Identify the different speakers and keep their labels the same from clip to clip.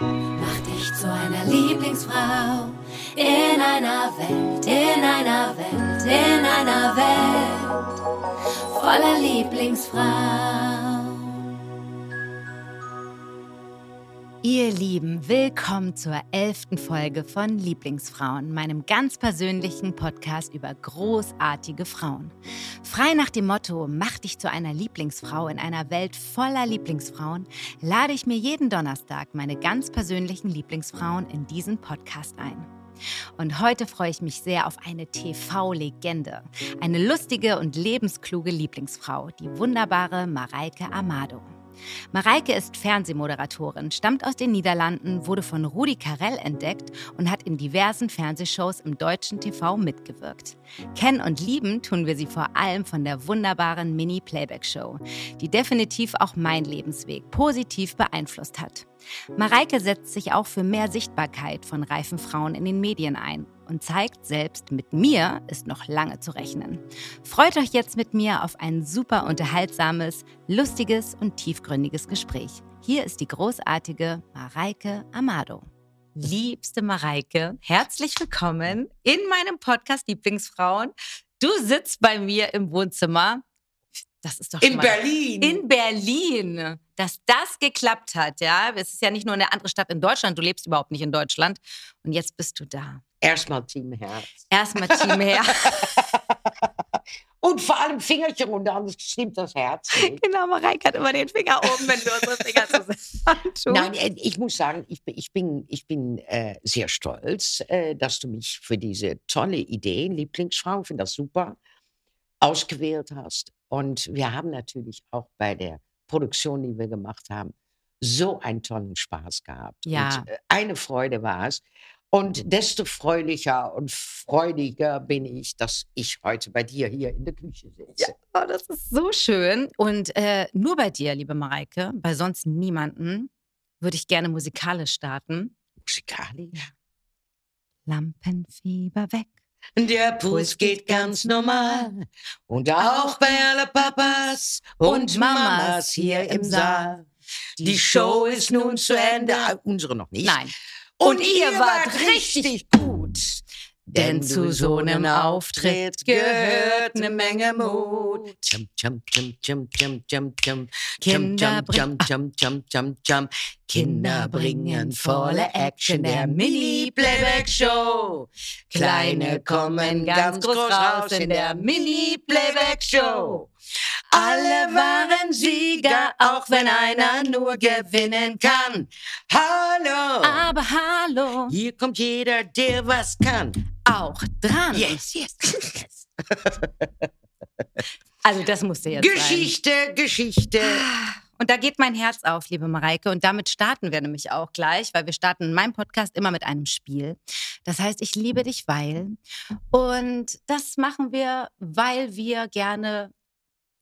Speaker 1: Mach dich zu einer Lieblingsfrau in einer Welt, in einer Welt, in einer Welt voller Lieblingsfrau.
Speaker 2: Ihr Lieben, willkommen zur elften Folge von Lieblingsfrauen, meinem ganz persönlichen Podcast über großartige Frauen. Frei nach dem Motto, mach dich zu einer Lieblingsfrau in einer Welt voller Lieblingsfrauen, lade ich mir jeden Donnerstag meine ganz persönlichen Lieblingsfrauen in diesen Podcast ein. Und heute freue ich mich sehr auf eine TV-Legende, eine lustige und lebenskluge Lieblingsfrau, die wunderbare Mareike Amado. Mareike ist Fernsehmoderatorin, stammt aus den Niederlanden, wurde von Rudi Carell entdeckt und hat in diversen Fernsehshows im deutschen TV mitgewirkt. Kennen und lieben tun wir sie vor allem von der wunderbaren Mini-Playback-Show, die definitiv auch mein Lebensweg positiv beeinflusst hat. Mareike setzt sich auch für mehr Sichtbarkeit von reifen Frauen in den Medien ein und zeigt, selbst mit mir ist noch lange zu rechnen. Freut euch jetzt mit mir auf ein super unterhaltsames, lustiges und tiefgründiges Gespräch. Hier ist die großartige Mareike Amado. Liebste Mareike, herzlich willkommen in meinem Podcast Lieblingsfrauen. Du sitzt bei mir im Wohnzimmer. Das ist doch
Speaker 3: in
Speaker 2: mal,
Speaker 3: Berlin.
Speaker 2: In Berlin. Dass das geklappt hat, ja. Es ist ja nicht nur eine andere Stadt in Deutschland. Du lebst überhaupt nicht in Deutschland. Und jetzt bist du da.
Speaker 3: Erstmal Team Herz.
Speaker 2: Erstmal Team Herz.
Speaker 3: Und vor allem Fingerchen runter, anders stimmt das Herz. Nicht.
Speaker 2: Genau, Mareike hat immer den Finger oben, wenn wir unsere Finger zusammen
Speaker 3: Nein, äh, ich muss sagen, ich bin, ich bin, ich bin äh, sehr stolz, äh, dass du mich für diese tolle Idee, Lieblingsfrau, finde das super, ausgewählt hast. Und wir haben natürlich auch bei der Produktion, die wir gemacht haben, so einen tollen Spaß gehabt.
Speaker 2: Ja.
Speaker 3: Und äh, eine Freude war es. Und desto freulicher und freudiger bin ich, dass ich heute bei dir hier in der Küche sitze.
Speaker 2: Ja, oh, das ist so schön. Und äh, nur bei dir, liebe Mareike, bei sonst niemanden, würde ich gerne musikalisch starten.
Speaker 3: Musikalisch?
Speaker 2: Lampenfieber weg.
Speaker 3: Der Puls geht ganz normal. Und auch bei aller Papas und Mamas hier im Saal. Die Show ist nun zu Ende. Ah, Unsere noch nicht.
Speaker 2: Nein.
Speaker 3: Und, ihr wart richtig gut. Denn zu so einem Auftritt gehört eine Menge Mut. Jump, jump, jump, jump, jump, jump, jump.
Speaker 2: Kinder
Speaker 3: jump, jump, jump, jump, jump. Kinder bringen volle Action der Mini-Playback-Show. Kleine kommen ganz groß raus in der Mini-Playback-Show. Alle waren Sieger, auch wenn einer nur gewinnen kann. Hallo!
Speaker 2: Aber hallo,
Speaker 3: Hier kommt jeder, der was kann.
Speaker 2: auch dran.
Speaker 3: Yes, yes, yes.
Speaker 2: Also das musste jetzt sein.
Speaker 3: Geschichte, Geschichte.
Speaker 2: Und da geht mein Herz auf, liebe Mareike. Und damit starten wir nämlich auch gleich, weil wir starten in meinem Podcast immer mit einem Spiel. Das heißt, ich liebe dich, weil. Und das machen wir, weil wir gerne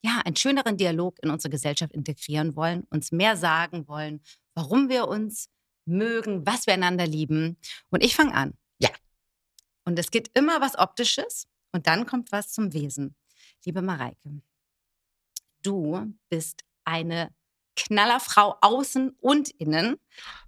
Speaker 2: ja, einen schöneren Dialog in unsere Gesellschaft integrieren wollen, uns mehr sagen wollen, warum wir uns mögen, was wir einander lieben. Und ich fange an.
Speaker 3: Ja.
Speaker 2: Und es geht immer was Optisches und dann kommt was zum Wesen. Liebe Mareike, du bist eine Knallerfrau außen und innen,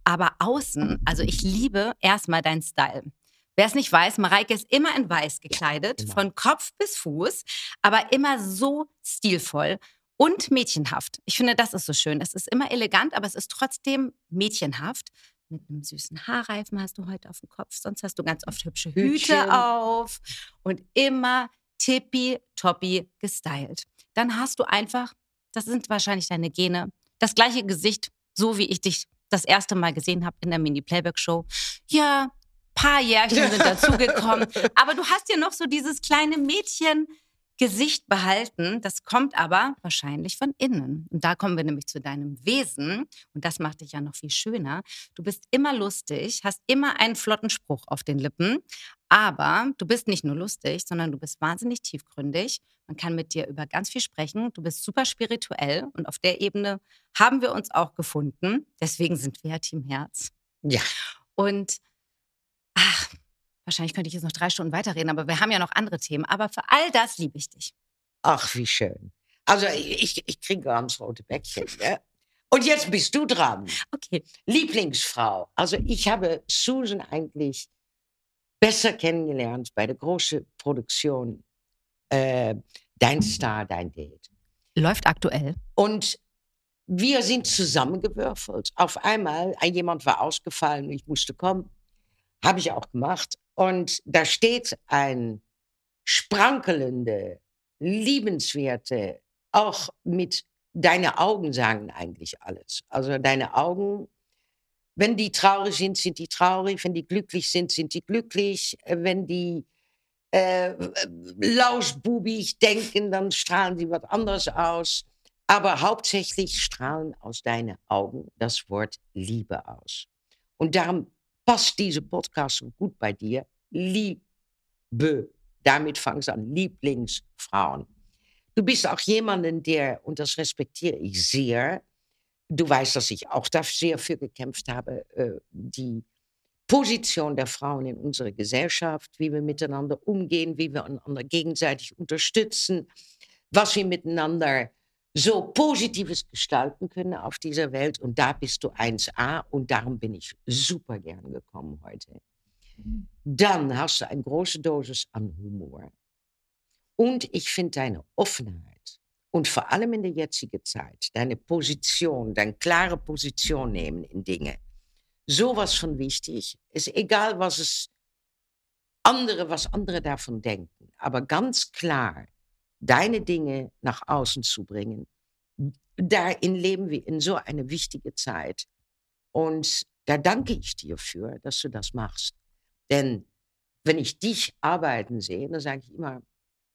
Speaker 2: aber außen, also ich liebe erstmal deinen Style. Wer es nicht weiß, Mareike ist immer in weiß gekleidet,
Speaker 3: immer.
Speaker 2: von Kopf bis Fuß, aber immer so stilvoll und mädchenhaft. Ich finde, das ist so schön. Es ist immer elegant, aber es ist trotzdem mädchenhaft. Mit einem süßen Haarreifen hast du heute auf dem Kopf, sonst hast du ganz oft hübsche
Speaker 3: Hütchen.
Speaker 2: Hüte auf und immer tippitoppi gestylt. Dann hast du einfach, das sind wahrscheinlich deine Gene, das gleiche Gesicht, so wie ich dich das erste Mal gesehen habe in der Mini-Playback-Show. Ja, paar Jährchen sind dazugekommen. Aber du hast ja noch so dieses kleine Mädchen. Gesicht behalten, das kommt aber wahrscheinlich von innen. Und da kommen wir nämlich zu deinem Wesen. Und das macht dich ja noch viel schöner. Du bist immer lustig, hast immer einen flotten Spruch auf den Lippen. Aber du bist nicht nur lustig, sondern du bist wahnsinnig tiefgründig. Man kann mit dir über ganz viel sprechen. Du bist super spirituell. Und auf der Ebene haben wir uns auch gefunden. Deswegen sind wir ja Team Herz.
Speaker 3: Ja.
Speaker 2: Und ach, wahrscheinlich könnte ich jetzt noch drei Stunden weiterreden, aber wir haben ja noch andere Themen. Aber für all das liebe ich dich.
Speaker 3: Ach, wie schön. Also ich, ich kriege ganz rote Bäckchen. Ja? Und jetzt bist du dran.
Speaker 2: Okay.
Speaker 3: Lieblingsfrau. Also ich habe Susan eigentlich besser kennengelernt bei der großen Produktion äh, Dein Star, dein Date.
Speaker 2: Läuft aktuell.
Speaker 3: Und wir sind zusammengewürfelt. Auf einmal, jemand war ausgefallen, ich musste kommen. Habe ich auch gemacht. Und da steht ein sprankelnde, liebenswerte, auch mit deine Augen sagen eigentlich alles. Also deine Augen, wenn die traurig sind, sind die traurig. Wenn die glücklich sind, sind die glücklich. Wenn die äh, lauschbubig denken, dann strahlen sie was anderes aus. Aber hauptsächlich strahlen aus deinen Augen das Wort Liebe aus. Und darum passt diese Podcast gut bei dir. Liebe. Damit fangst du an. Lieblingsfrauen. Du bist auch jemanden, der, und das respektiere ich sehr, du weißt, dass ich auch da sehr für gekämpft habe, äh, die Position der Frauen in unserer Gesellschaft, wie wir miteinander umgehen, wie wir einander gegenseitig unterstützen, was wir miteinander so Positives gestalten können auf dieser Welt. Und da bist du 1A und darum bin ich super gern gekommen heute. Dann hast du eine große Dosis an Humor. Und ich finde deine Offenheit und vor allem in der jetzigen Zeit, deine Position, deine klare Position nehmen in Dinge, sowas von wichtig. Ist egal, was es andere, was andere davon denken, aber ganz klar deine Dinge nach außen zu bringen. Darin leben wir in so eine wichtige Zeit. Und da danke ich dir für, dass du das machst. Denn wenn ich dich arbeiten sehe, dann sage ich immer,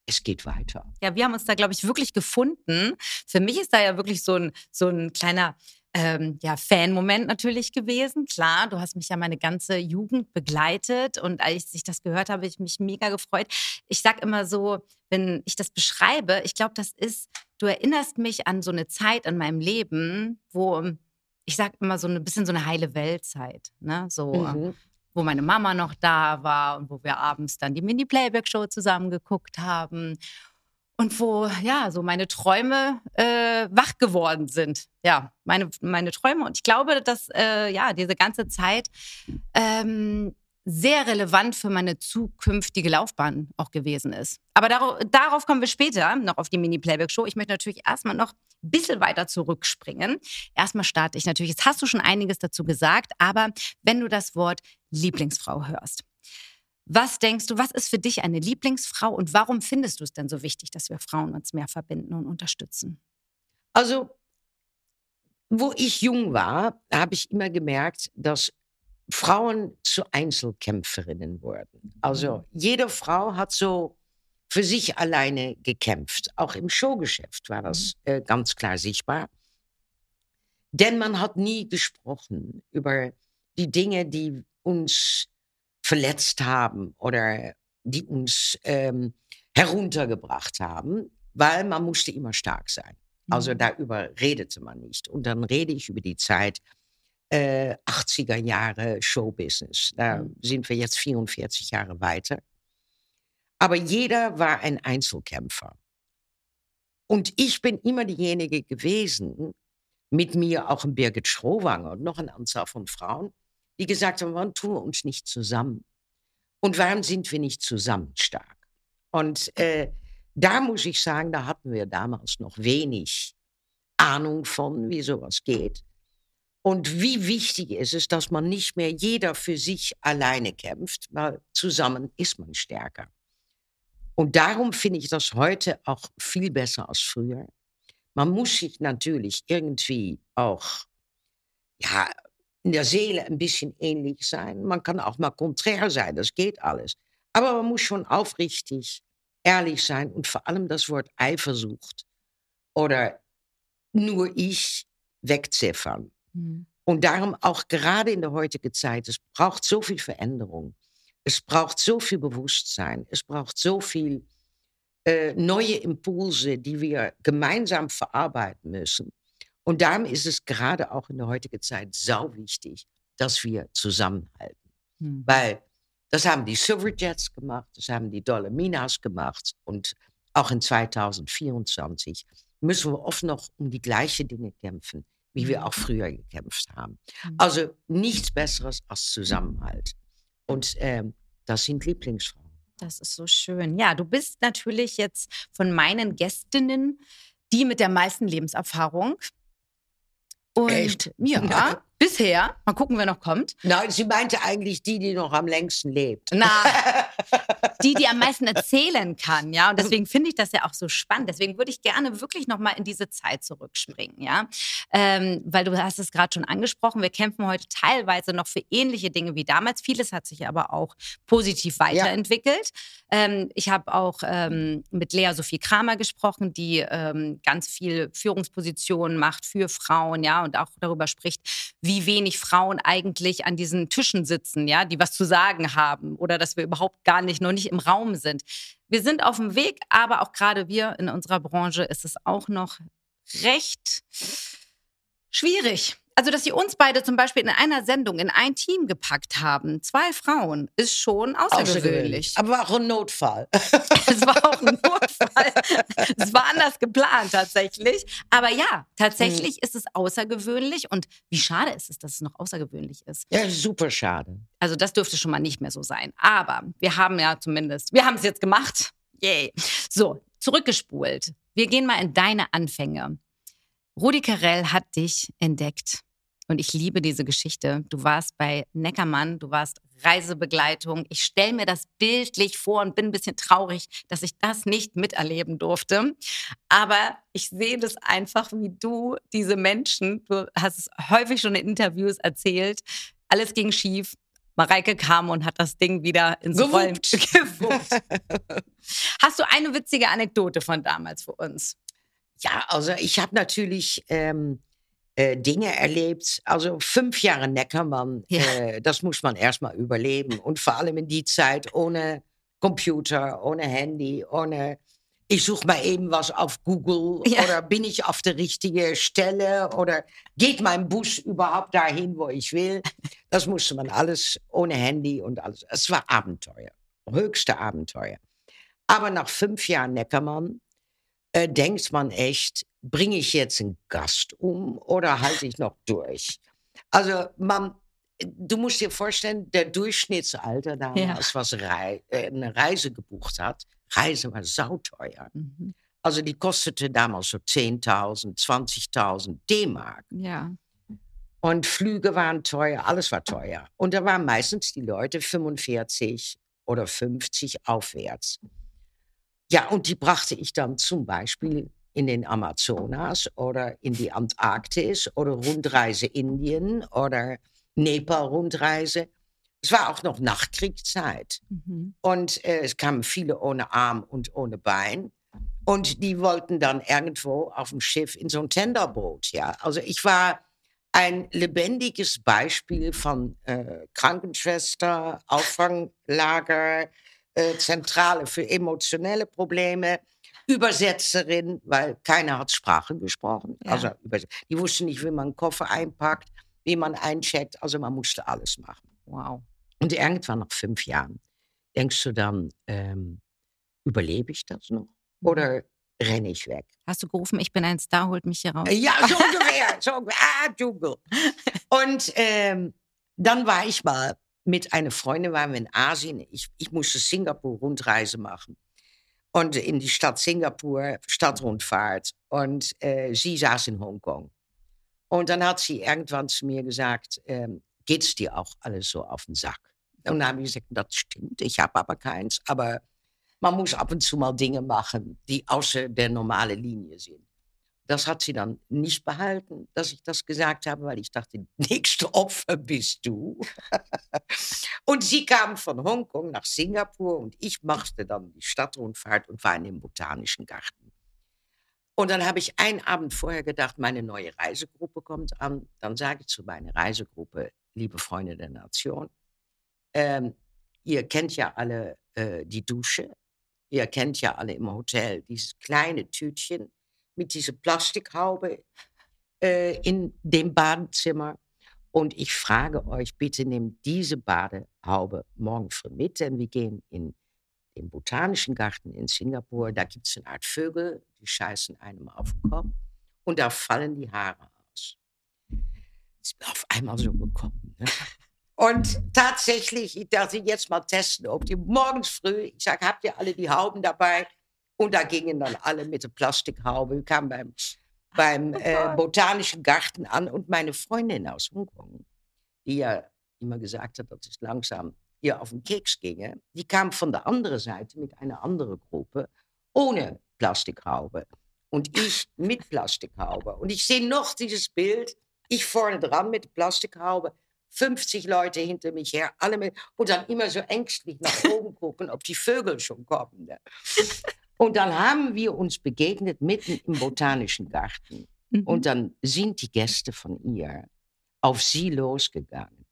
Speaker 3: es geht weiter.
Speaker 2: Ja, wir haben uns da, glaube ich, wirklich gefunden. Für mich ist da ja wirklich so ein, so ein kleiner ähm, ja, Fan-Moment natürlich gewesen. Klar, du hast mich ja meine ganze Jugend begleitet und als ich das gehört habe, habe ich mich mega gefreut. Ich sage immer so, wenn ich das beschreibe, ich glaube, das ist, du erinnerst mich an so eine Zeit in meinem Leben, wo ich sage immer so ein bisschen so eine heile Weltzeit, ne? So, mhm. wo meine Mama noch da war und wo wir abends dann die Mini-Playback-Show zusammen geguckt haben und wo ja so meine Träume äh, wach geworden sind. Ja, meine, meine Träume. Und ich glaube, dass äh, ja diese ganze Zeit ähm, sehr relevant für meine zukünftige Laufbahn auch gewesen ist. Aber darauf, darauf kommen wir später noch auf die Mini-Playback-Show. Ich möchte natürlich erstmal noch ein bisschen weiter zurückspringen. Erstmal starte ich natürlich. Jetzt hast du schon einiges dazu gesagt, aber wenn du das Wort Lieblingsfrau hörst, was denkst du, was ist für dich eine Lieblingsfrau und warum findest du es denn so wichtig, dass wir Frauen uns mehr verbinden und unterstützen?
Speaker 3: Also, wo ich jung war, habe ich immer gemerkt, dass Frauen zu Einzelkämpferinnen wurden. Also mhm. jede Frau hat so für sich alleine gekämpft. Auch im Showgeschäft war das mhm. äh, ganz klar sichtbar. Denn man hat nie gesprochen über die Dinge, die uns verletzt haben oder die uns ähm, heruntergebracht haben, weil man musste immer stark sein. Also mhm. darüber redete man nicht. Und dann rede ich über die Zeit äh, 80er Jahre Showbusiness. Da mhm. sind wir jetzt 44 Jahre weiter. Aber jeder war ein Einzelkämpfer. Und ich bin immer diejenige gewesen, mit mir auch ein Birgit Schrowanger und noch eine Anzahl von Frauen, die gesagt haben, warum tun wir uns nicht zusammen? Und warum sind wir nicht zusammen stark? Und äh, da muss ich sagen, da hatten wir damals noch wenig Ahnung von, wie sowas geht. Und wie wichtig ist es, dass man nicht mehr jeder für sich alleine kämpft, weil zusammen ist man stärker. Und darum finde ich das heute auch viel besser als früher. Man muss sich natürlich irgendwie auch ja, in der Seele ein bisschen ähnlich sein. Man kann auch mal konträr sein, das geht alles. Aber man muss schon aufrichtig, ehrlich sein und vor allem das Wort Eifersucht oder nur ich wegziffern. Mhm. Und darum auch gerade in der heutigen Zeit, es braucht so viel Veränderung. Es braucht so viel Bewusstsein. Es braucht so viel äh, neue Impulse, die wir gemeinsam verarbeiten müssen. Und darum ist es gerade auch in der heutigen Zeit sau wichtig, dass wir zusammenhalten. Mhm. Weil das haben die Silverjets gemacht, das haben die Dolominas gemacht und auch in 2024 müssen wir oft noch um die gleichen Dinge kämpfen. wie wir
Speaker 2: Mhm.
Speaker 3: auch früher gekämpft haben.
Speaker 2: Mhm.
Speaker 3: Also nichts Besseres als Zusammenhalt. Und ähm, das sind Lieblingsfrauen.
Speaker 2: Das ist so schön. Ja, du bist natürlich jetzt von meinen Gästinnen die mit der meisten Lebenserfahrung. Und
Speaker 3: Echt?
Speaker 2: ja, bisher. Mal gucken, wer noch kommt.
Speaker 3: Nein, sie meinte eigentlich die, die noch am längsten lebt.
Speaker 2: Na, die, die am meisten erzählen kann, ja. Und deswegen finde ich das ja auch so spannend. Deswegen würde ich gerne wirklich noch mal in diese Zeit zurückspringen, ja. Ähm, weil du hast es gerade schon angesprochen, wir kämpfen heute teilweise noch für ähnliche Dinge wie damals. Vieles hat sich aber auch positiv weiterentwickelt. Ähm, ich habe auch ähm, mit Lea Sophie Kramer gesprochen, die ähm, ganz viel Führungspositionen macht für Frauen, ja, und auch darüber spricht, wie wenig Frauen eigentlich an diesen Tischen sitzen, ja, die was zu sagen haben oder dass wir überhaupt gar nicht, noch nicht im Raum sind. Wir sind auf dem Weg, aber auch gerade wir in unserer Branche ist es auch noch recht schwierig. Also, dass sie uns beide zum Beispiel in einer Sendung in ein Team gepackt haben, zwei Frauen, ist schon außergewöhnlich.
Speaker 3: Aber war auch ein Notfall.
Speaker 2: Es war auch ein Notfall. Es war anders geplant tatsächlich. Aber ja, tatsächlich ist es außergewöhnlich. Und wie schade ist es, dass es noch außergewöhnlich ist.
Speaker 3: Ja, super schade.
Speaker 2: Also das dürfte schon mal nicht mehr so sein. Aber wir haben ja zumindest, wir haben es jetzt gemacht. Yay. So, zurückgespult. Wir gehen mal in deine Anfänge. Rudi Carell hat dich entdeckt. Und ich liebe diese Geschichte. Du warst bei Neckermann, du warst Reisebegleitung. Ich stelle mir das bildlich vor und bin ein bisschen traurig, dass ich das nicht miterleben durfte. Aber ich sehe das einfach, wie du diese Menschen, du hast es häufig schon in Interviews erzählt, alles ging schief. Mareike kam und hat das Ding wieder ins Rollen
Speaker 3: Gewuppt.
Speaker 2: gewuppt. Hast du eine witzige Anekdote von damals für uns?
Speaker 3: Ja, also ich habe natürlich ähm, äh, Dinge erlebt. Also fünf Jahre Neckermann,
Speaker 2: Ja.
Speaker 3: äh, das muss man erstmal überleben. Und vor allem in die Zeit ohne Computer, ohne Handy, ohne. Ich suche mal eben was auf Google
Speaker 2: Ja.
Speaker 3: oder bin ich auf der richtigen Stelle oder geht mein Bus überhaupt dahin, wo ich will? Das musste man alles ohne Handy und alles. Es war Abenteuer, höchste Abenteuer. Aber nach fünf Jahren Neckermann äh, denkt man echt, bringe ich jetzt einen Gast um oder halte ich noch durch? Also man, du musst dir vorstellen, der Durchschnittsalter damals, was Rei äh, eine Reise gebucht hat, Reise war sauteuer.
Speaker 2: Mhm.
Speaker 3: Also die kostete damals so 10.000, 20.000 D-Mark.
Speaker 2: Ja.
Speaker 3: Und Flüge waren teuer, alles war teuer. Und da waren meistens die Leute 45 oder 50 aufwärts. Ja, und die brachte ich dann zum Beispiel in den Amazonas oder in die Antarktis oder Rundreise Indien oder Nepal-Rundreise. Es war auch noch Nachkriegszeit.
Speaker 2: Mhm.
Speaker 3: Und äh, es kamen viele ohne Arm und ohne Bein. Und die wollten dann irgendwo auf dem Schiff in so ein Tenderboot. Ja, also ich war ein lebendiges Beispiel von äh, Krankenschwester, Auffanglager, äh, Zentrale für emotionelle Probleme, Übersetzerin, weil keiner hat Sprache gesprochen.
Speaker 2: Ja.
Speaker 3: Also die wussten nicht, wie man einen Koffer einpackt, wie man eincheckt. Also man musste alles machen.
Speaker 2: Wow.
Speaker 3: Und irgendwann nach fünf Jahren denkst du dann, ähm, überlebe ich das noch
Speaker 2: Mhm.
Speaker 3: oder renne ich weg?
Speaker 2: Hast du gerufen, ich bin ein Star, holt mich hier raus?
Speaker 3: Ja, so ungefähr. so ungefähr. Ah, Dschungel. Und ähm, dann war ich mal mit einer Freundin, waren wir in Asien. Ich, ich musste Singapur-Rundreise machen. Und in die Stadt Singapur, Stadtrundfahrt. Und äh, sie saß in Hongkong. Und dann hat sie irgendwann zu mir gesagt, ähm, geht's dir auch alles so auf den Sack? Und dann habe ich gesagt, das stimmt, ich habe aber keins. Aber man muss ab und zu mal Dinge machen, die außer der normalen Linie sind. Das hat sie dann nicht behalten, dass ich das gesagt habe, weil ich dachte, nächste Opfer bist du. und sie kam von Hongkong nach Singapur und ich machte dann die Stadtrundfahrt und war in dem Botanischen Garten. Und dann habe ich einen Abend vorher gedacht, meine neue Reisegruppe kommt an. Dann sage ich zu meiner Reisegruppe, liebe Freunde der Nation, ähm, ihr kennt ja alle äh, die Dusche. Ihr kennt ja alle im Hotel dieses kleine Tütchen mit dieser Plastikhaube äh, in dem Badezimmer. Und ich frage euch, bitte nehmt diese Badehaube morgen früh mit, denn wir gehen in den Botanischen Garten in Singapur. Da gibt es eine Art Vögel, die scheißen einem auf den Kopf und da fallen die Haare aus. ist mir auf einmal so gekommen. Ne? Und tatsächlich, ich dachte, jetzt mal testen, ob die morgens früh, ich sage, habt ihr alle die Hauben dabei? Und da gingen dann alle mit der Plastikhaube. Wir kamen beim, beim äh, Botanischen Garten an und meine Freundin aus Hongkong, die ja immer gesagt hat, dass es langsam ihr auf den Keks ginge, die kam von der anderen Seite mit einer anderen Gruppe ohne Plastikhaube und ich mit Plastikhaube. Und ich sehe noch dieses Bild, ich vorne dran mit Plastikhaube, 50 Leute hinter mich her, alle mit, und dann immer so ängstlich nach oben gucken, ob die Vögel schon kommen. Ne? Und dann haben wir uns begegnet mitten im Botanischen Garten. Mhm. Und dann sind die Gäste von ihr auf sie losgegangen.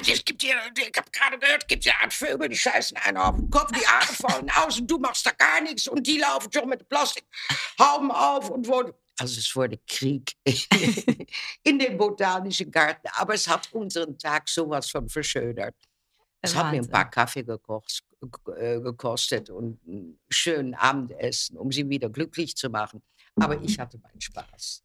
Speaker 3: Es gibt hier, ich habe gerade gehört, es gibt hier Art Vögel, die scheißen einen auf den Kopf, die Haare fallen aus und du machst da gar nichts und die laufen schon mit Plastikhauben auf und wo. Also es wurde Krieg in dem Botanischen Garten, aber es hat unseren Tag sowas von verschönert. Es hat mir ein paar Kaffee gekocht, äh, gekostet und einen schönen Abendessen, um sie wieder glücklich zu machen. Aber ich hatte meinen Spaß.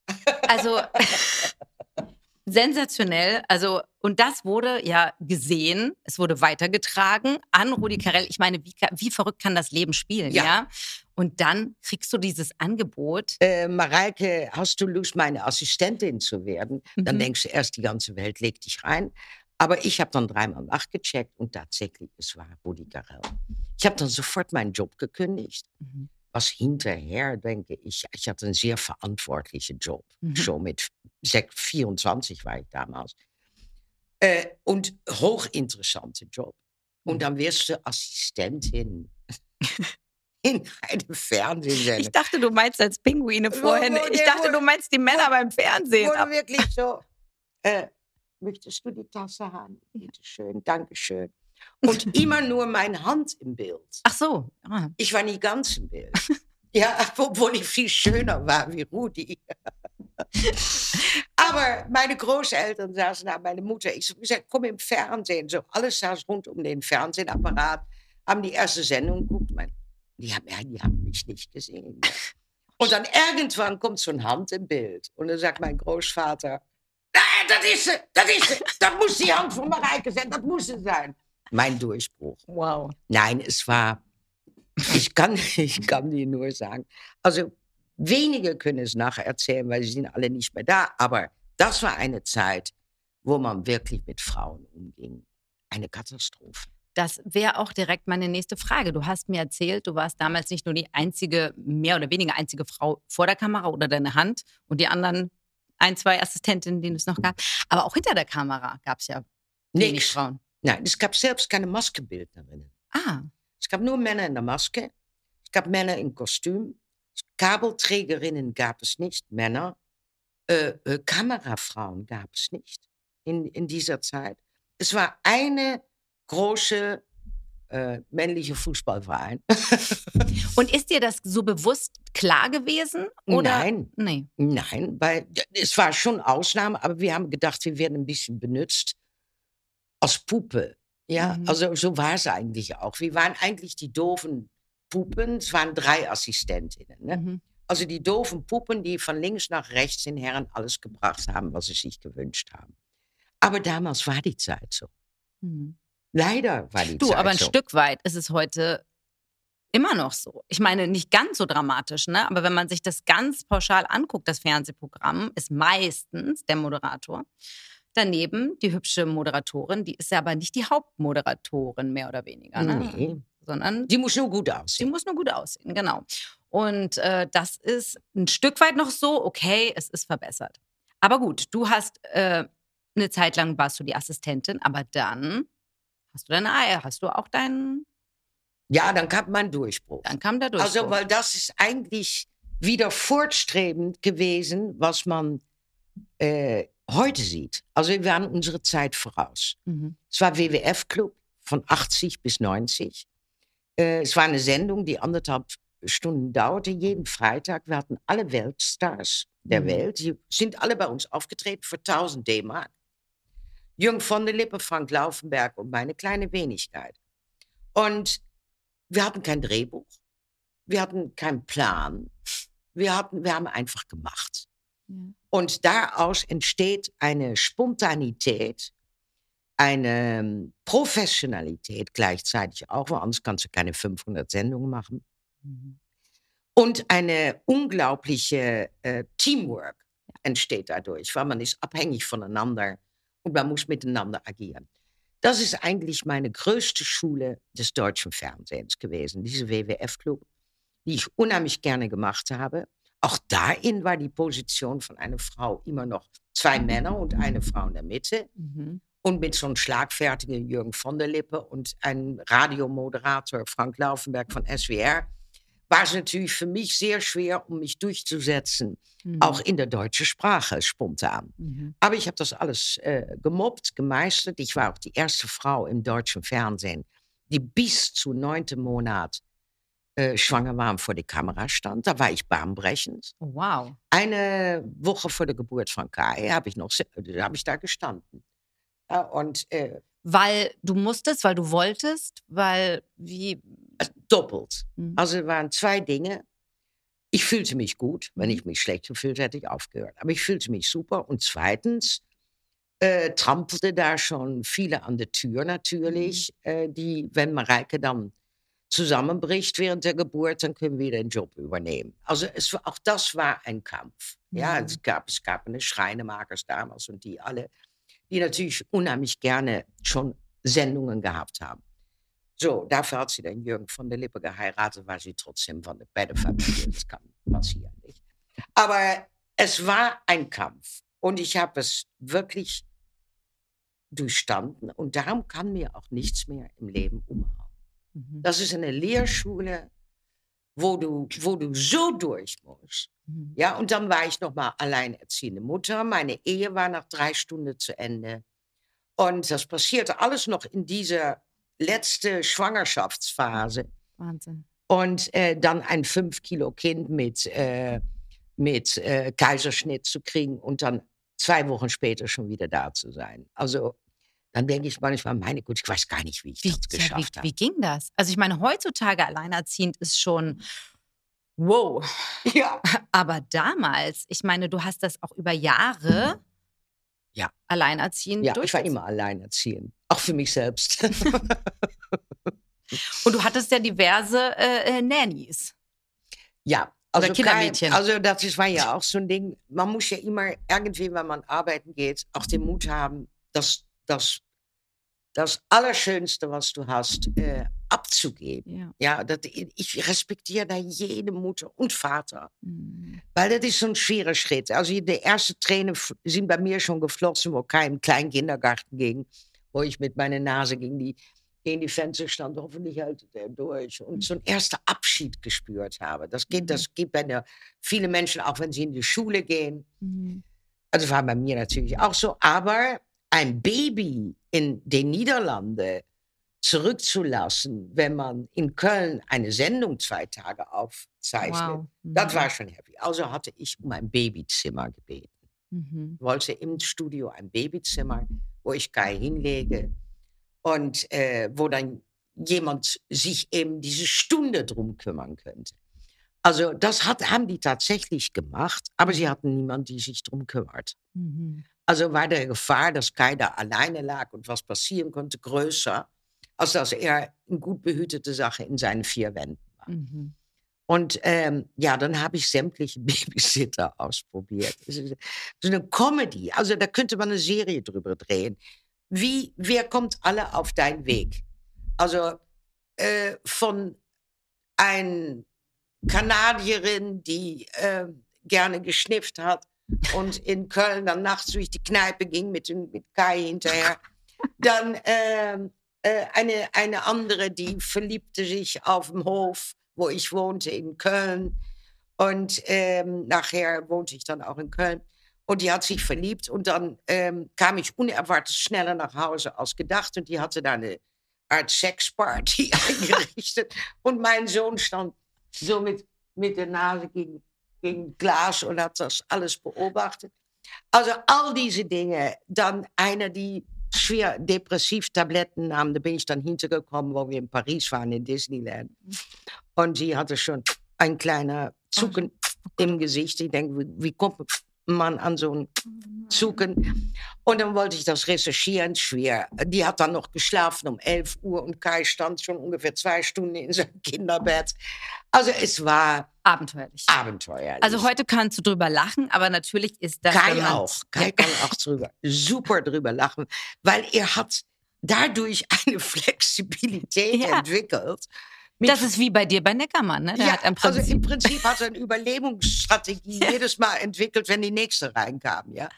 Speaker 2: Also sensationell. Also, und das wurde ja gesehen, es wurde weitergetragen an Rudi Carell. Ich meine, wie, wie verrückt kann das Leben spielen, ja? ja? Und dann kriegst du dieses Angebot.
Speaker 3: Äh, Mareike, hast du Lust, meine Assistentin zu werden? Mhm. Dann denkst du erst, die ganze Welt legt dich rein. Aber ich habe dann dreimal nachgecheckt und tatsächlich, es war Rudi Carell. Ich habe dann sofort meinen Job gekündigt. Mhm was hinterher, denke ich, ich hatte einen sehr verantwortlichen Job. Mhm. Schon mit 24 war ich damals. Äh, und hochinteressante Job. Und mhm. dann wirst du Assistentin in einem Fernsehsender.
Speaker 2: Ich dachte, du meinst als Pinguine vorhin. Ich dachte, du meinst die Männer beim Fernsehen.
Speaker 3: Wurde wirklich so. Äh, möchtest du die Tasse haben? Bitte schön, danke schön. Und immer nur meine Hand im Bild.
Speaker 2: Ach so.
Speaker 3: Ah. Ich war nie ganz im Bild. ja, obwohl ich viel schöner war wie Rudi. Aber meine Großeltern saßen da, meine Mutter. Ich habe gesagt, komm im Fernsehen. So, alles saß rund um den Fernsehapparat. Haben die erste Sendung geguckt. Die haben, die haben mich nicht gesehen. Und dann irgendwann kommt so eine Hand im Bild. Und dann sagt mein Großvater, das ist sie, das ist sie. Das muss die Hand von Mareike sein, das muss sie sein mein Durchbruch.
Speaker 2: Wow.
Speaker 3: Nein, es war, ich kann, ich kann dir nur sagen, also wenige können es nachher erzählen, weil sie sind alle nicht mehr da, aber das war eine Zeit, wo man wirklich mit Frauen umging. Eine Katastrophe.
Speaker 2: Das wäre auch direkt meine nächste Frage. Du hast mir erzählt, du warst damals nicht nur die einzige, mehr oder weniger einzige Frau vor der Kamera oder deine Hand und die anderen ein, zwei Assistentinnen, die es noch gab. Aber auch hinter der Kamera gab es ja wenig. Frauen.
Speaker 3: Nein, es gab selbst keine Maskenbildnerinnen.
Speaker 2: Ah.
Speaker 3: Es gab nur Männer in der Maske. Es gab Männer in Kostüm. Kabelträgerinnen gab es nicht, Männer. Äh, äh, Kamerafrauen gab es nicht in, in dieser Zeit. Es war eine große äh, männliche Fußballverein.
Speaker 2: Und ist dir das so bewusst klar gewesen? Oder?
Speaker 3: Nein.
Speaker 2: Nee.
Speaker 3: Nein, weil es war schon Ausnahme, aber wir haben gedacht, wir werden ein bisschen benutzt als Puppe. Ja, mhm. also so war es eigentlich auch. Wir waren eigentlich die doofen Puppen. Es waren drei Assistentinnen. Ne? Mhm. Also die doofen Puppen, die von links nach rechts den Herren alles gebracht haben, was sie sich gewünscht haben. Aber damals war die Zeit so. Mhm. Leider war die
Speaker 2: du,
Speaker 3: Zeit so.
Speaker 2: Du, aber ein Stück weit ist es heute immer noch so. Ich meine, nicht ganz so dramatisch, ne? aber wenn man sich das ganz pauschal anguckt, das Fernsehprogramm ist meistens der Moderator Daneben die hübsche Moderatorin, die ist ja aber nicht die Hauptmoderatorin, mehr oder weniger. Ne?
Speaker 3: Nee. Sondern die muss nur gut aussehen.
Speaker 2: Die muss nur gut aussehen, genau. Und äh, das ist ein Stück weit noch so, okay, es ist verbessert. Aber gut, du hast äh, eine Zeit lang warst du die Assistentin, aber dann hast du deine Eier, hast du auch deinen.
Speaker 3: Ja, dann kam mein Durchbruch.
Speaker 2: Dann kam der Durchbruch.
Speaker 3: Also, weil das ist eigentlich wieder fortstrebend gewesen, was man äh, heute sieht. Also wir waren unsere Zeit voraus. Mhm. Es war WWF-Club von 80 bis 90. Äh, es war eine Sendung, die anderthalb Stunden dauerte, jeden Freitag. Wir hatten alle Weltstars der mhm. Welt. Die sind alle bei uns aufgetreten für 1000 D-Mark. Jürgen von der Lippe, Frank Laufenberg und meine kleine Wenigkeit. Und wir hatten kein Drehbuch. Wir hatten keinen Plan. Wir, hatten, wir haben einfach gemacht. Und daraus entsteht eine Spontanität, eine ähm, Professionalität gleichzeitig auch, weil sonst kannst du keine 500 Sendungen machen. Mhm. Und eine unglaubliche äh, Teamwork entsteht dadurch, weil man ist abhängig voneinander und man muss miteinander agieren. Das ist eigentlich meine größte Schule des deutschen Fernsehens gewesen, diese WWF-Club, die ich unheimlich gerne gemacht habe. Auch darin war die Position von einer Frau immer noch zwei Männer und eine Frau in der Mitte. Mhm. Und mit so einem schlagfertigen Jürgen von der Lippe und einem Radiomoderator Frank Laufenberg von SWR war es natürlich für mich sehr schwer, um mich durchzusetzen, mhm. auch in der deutschen Sprache spontan. Mhm. Aber ich habe das alles äh, gemobbt, gemeistert. Ich war auch die erste Frau im deutschen Fernsehen, die bis zu neunten Monat äh, schwanger war und vor der Kamera stand. Da war ich bahnbrechend.
Speaker 2: Oh, wow.
Speaker 3: Eine Woche vor der Geburt von Kai habe ich noch, habe ich da gestanden. Ja, und äh,
Speaker 2: weil du musstest, weil du wolltest, weil wie?
Speaker 3: Doppelt. Mhm. Also es waren zwei Dinge. Ich fühlte mich gut. Wenn ich mich schlecht gefühlt hätte, ich aufgehört. Aber ich fühlte mich super. Und zweitens äh, trampelte da schon viele an der Tür natürlich, mhm. äh, die, wenn Mareike dann zusammenbricht während der Geburt, dann können wir den Job übernehmen. Also es, auch das war ein Kampf. Ja, mhm. es gab, es gab eine Schreinemakers damals und die alle die natürlich unheimlich gerne schon Sendungen gehabt haben. So, dafür hat sie dann Jürgen von der Lippe geheiratet, weil sie trotzdem von der, bei der Familie, das kann passieren nicht. Aber es war ein Kampf und ich habe es wirklich durchstanden und darum kann mir auch nichts mehr im Leben umhauen. Mhm. Das ist eine Lehrschule, wo du, wo du so durch musst. Mhm. Ja, und dann war ich nochmal alleinerziehende Mutter. Meine Ehe war nach drei Stunden zu Ende. Und das passierte alles noch in dieser letzten Schwangerschaftsphase.
Speaker 2: Wahnsinn.
Speaker 3: Und äh, dann ein fünf Kilo Kind mit, äh, mit äh, Kaiserschnitt zu kriegen und dann zwei Wochen später schon wieder da zu sein. Also dann denke ich manchmal, meine Güte, ich weiß gar nicht, wie ich wie, das geschafft habe.
Speaker 2: Wie ging das? Also ich meine, heutzutage alleinerziehend ist schon wow.
Speaker 3: Ja.
Speaker 2: Aber damals, ich meine, du hast das auch über Jahre
Speaker 3: ja.
Speaker 2: alleinerziehend
Speaker 3: Ja, ich war immer alleinerziehend. Auch für mich selbst.
Speaker 2: Und du hattest ja diverse äh, äh Nannies.
Speaker 3: Ja, also, Oder Kindermädchen. Kein, also das war ja auch so ein Ding. Man muss ja immer irgendwie, wenn man arbeiten geht, auch den Mut haben, das das, das Allerschönste, was du hast, äh, abzugeben. Ja, ja das, ich respektiere da jede Mutter und Vater, mhm. weil das ist so ein schwerer Schritt. Also die ersten Tränen sind bei mir schon geflossen, wo kein kleinen Kindergarten ging, wo ich mit meiner Nase gegen die gegen die Fenster stand, hoffentlich hält er durch und so einen ersten Abschied gespürt habe. Das geht, das mhm. geht bei der, viele Menschen, auch wenn sie in die Schule gehen. Mhm. Also war bei mir natürlich auch so, aber ein Baby in den Niederlanden zurückzulassen, wenn man in Köln eine Sendung zwei Tage aufzeichnet, wow. mhm. das war schon heavy. Also hatte ich um ein Babyzimmer gebeten. Mhm. Wollte im Studio ein Babyzimmer, wo ich Kai hinlege und äh, wo dann jemand sich eben diese Stunde drum kümmern könnte. Also das hat, haben die tatsächlich gemacht, aber sie hatten niemanden, die sich drum kümmert. Mhm. Also war die Gefahr, dass Kai da alleine lag und was passieren konnte, größer, als dass er eine gut behütete Sache in seinen vier Wänden war. Mhm. Und ähm, ja, dann habe ich sämtliche Babysitter ausprobiert. So eine Comedy, also da könnte man eine Serie drüber drehen. Wie, wer kommt alle auf deinen Weg? Also äh, von einer Kanadierin, die äh, gerne geschnifft hat, und in Köln dann nachts durch die Kneipe ging mit, mit Kai hinterher. Dann ähm, äh, eine, eine andere, die verliebte sich auf dem Hof, wo ich wohnte in Köln. Und ähm, nachher wohnte ich dann auch in Köln. Und die hat sich verliebt und dann ähm, kam ich unerwartet schneller nach Hause als gedacht. Und die hatte da eine Art Sexparty eingerichtet. Und mein Sohn stand so mit, mit der Nase gegen gegen Glas und hat das alles beobachtet. Also all diese Dinge. Dann einer, die schwer Depressivtabletten nahm, da bin ich dann hintergekommen, wo wir in Paris waren, in Disneyland. Und sie hatte schon ein kleiner Zucken oh. im Gesicht. Ich denke, wie, wie kommt man Mann an so einen Zucken. Und dann wollte ich das recherchieren, schwer. Die hat dann noch geschlafen um 11 Uhr und Kai stand schon ungefähr zwei Stunden in seinem Kinderbett. Also es war
Speaker 2: Abenteuerlich.
Speaker 3: abenteuerlich.
Speaker 2: Also heute kannst du drüber lachen, aber natürlich ist das.
Speaker 3: Kai
Speaker 2: man-
Speaker 3: auch. Kai kann auch drüber, super drüber lachen, weil er hat dadurch eine Flexibilität
Speaker 2: Ja.
Speaker 3: entwickelt.
Speaker 2: Das ist wie bei dir bei Neckermann, ne? Der
Speaker 3: ja,
Speaker 2: im
Speaker 3: also im Prinzip hat er eine Überlebensstrategie jedes Mal entwickelt, wenn die nächste reinkam, ja.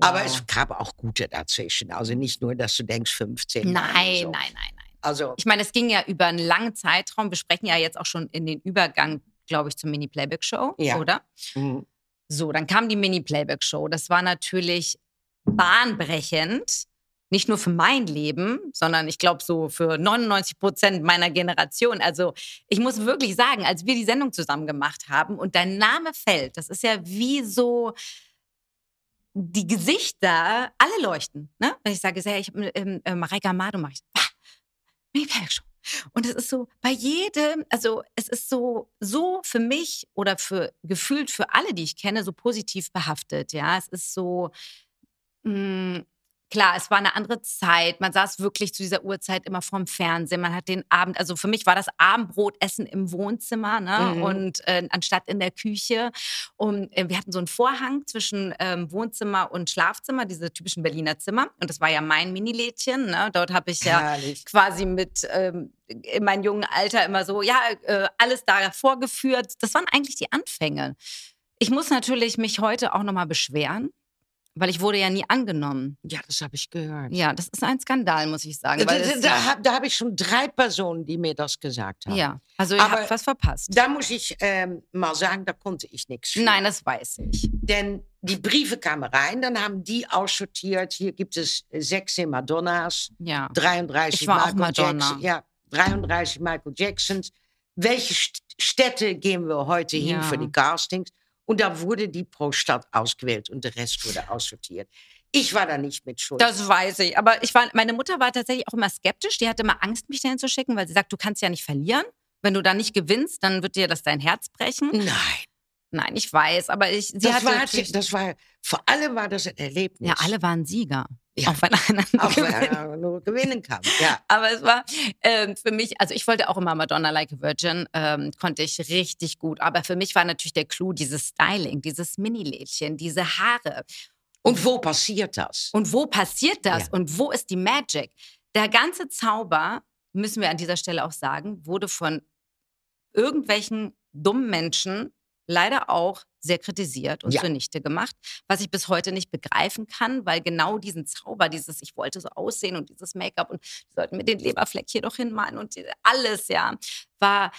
Speaker 3: Aber
Speaker 2: Wow.
Speaker 3: es gab auch gute dazwischen. Also nicht nur, dass du denkst 15. Mal
Speaker 2: Nein,
Speaker 3: so.
Speaker 2: nein, nein, nein.
Speaker 3: Also
Speaker 2: Ich meine, es ging ja über einen langen Zeitraum. Wir sprechen ja jetzt auch schon in den Übergang, glaube ich, zur Mini-Playback-Show,
Speaker 3: Ja.
Speaker 2: oder?
Speaker 3: mhm.
Speaker 2: So, dann kam die Mini-Playback-Show. Das war natürlich bahnbrechend. Nicht nur für mein Leben, sondern ich glaube so für 99 Prozent meiner Generation. Also ich muss wirklich sagen, als wir die Sendung zusammen gemacht haben und dein Name fällt, das ist ja wie so die Gesichter, alle leuchten. Ne? Wenn ich sage, ich habe ähm, äh, Mareike Amado mache ich. Ah, Mini-Playback-Show. Und es ist so, bei jedem, also es ist so, so für mich oder für gefühlt für alle, die ich kenne, so positiv behaftet. Ja, es ist so, mh, klar, es war eine andere Zeit. Man saß wirklich zu dieser Uhrzeit immer vorm Fernsehen. Man hat den Abend, also für mich war das Abendbrotessen im Wohnzimmer ne?
Speaker 3: Mhm.
Speaker 2: und äh, anstatt in der Küche. Und äh, wir hatten so einen Vorhang zwischen ähm, Wohnzimmer und Schlafzimmer, diese typischen Berliner Zimmer. Und das war ja mein Mini-Lädchen. Ne? Dort habe ich ja
Speaker 3: herrlich.
Speaker 2: quasi mit ähm, in meinem jungen Alter immer so, ja, äh, alles da vorgeführt. Das waren eigentlich die Anfänge. Ich muss natürlich mich heute auch nochmal beschweren, weil ich wurde ja nie angenommen.
Speaker 3: Ja, das habe ich gehört.
Speaker 2: Ja, das ist ein Skandal, muss ich sagen.
Speaker 3: Da, da, da, hab- da habe ich schon drei Personen, die mir das gesagt haben.
Speaker 2: ja, also ihr
Speaker 3: Aber
Speaker 2: habt was verpasst.
Speaker 3: Da muss ich ähm, mal sagen, da konnte ich nichts für.
Speaker 2: Nein, das weiß ich.
Speaker 3: Denn die Briefe kamen rein, dann haben die aussortiert. Hier gibt es äh, sechs Madonnas,
Speaker 2: Ja.
Speaker 3: 33
Speaker 2: Ich war auch
Speaker 3: Michael
Speaker 2: Madonna.
Speaker 3: Jackson. Ja, 33 Michael Jacksons. Welche St Städte gehen wir heute hin
Speaker 2: Ja.
Speaker 3: für die Castings? Und da wurde die pro Stadt ausgewählt und der Rest wurde aussortiert. Ich war da nicht mit schuld.
Speaker 2: Das weiß ich. Aber ich war, meine Mutter war tatsächlich auch immer skeptisch. Die hatte immer Angst, mich dahin zu schicken, weil sie sagt, du kannst ja nicht verlieren. Wenn du da nicht gewinnst, dann wird dir das dein Herz brechen.
Speaker 3: Nein,
Speaker 2: Nein, ich weiß, aber ich, sie
Speaker 3: das
Speaker 2: hatte
Speaker 3: war, das war, vor allem war das ein Erlebnis.
Speaker 2: Ja, alle waren Sieger.
Speaker 3: Ja.
Speaker 2: Auch wenn einer
Speaker 3: Auch wenn
Speaker 2: gewinnt.
Speaker 3: er nur gewinnen kann. Ja.
Speaker 2: Aber es war ähm, für mich, also ich wollte auch immer Madonna Like a Virgin, ähm, konnte ich richtig gut. Aber für mich war natürlich der Clou dieses Styling, dieses Mini-Lädchen, diese Haare.
Speaker 3: Und wo passiert das?
Speaker 2: Und wo passiert das?
Speaker 3: Ja.
Speaker 2: Und wo ist die Magic? Der ganze Zauber, müssen wir an dieser Stelle auch sagen, wurde von irgendwelchen dummen Menschen leider auch sehr kritisiert und
Speaker 3: Ja.
Speaker 2: zunichte gemacht, was ich bis heute nicht begreifen kann, weil genau diesen Zauber, dieses ich wollte so aussehen und dieses Make-up und die sollten mir den Leberfleck hier doch hinmalen und alles, ja, war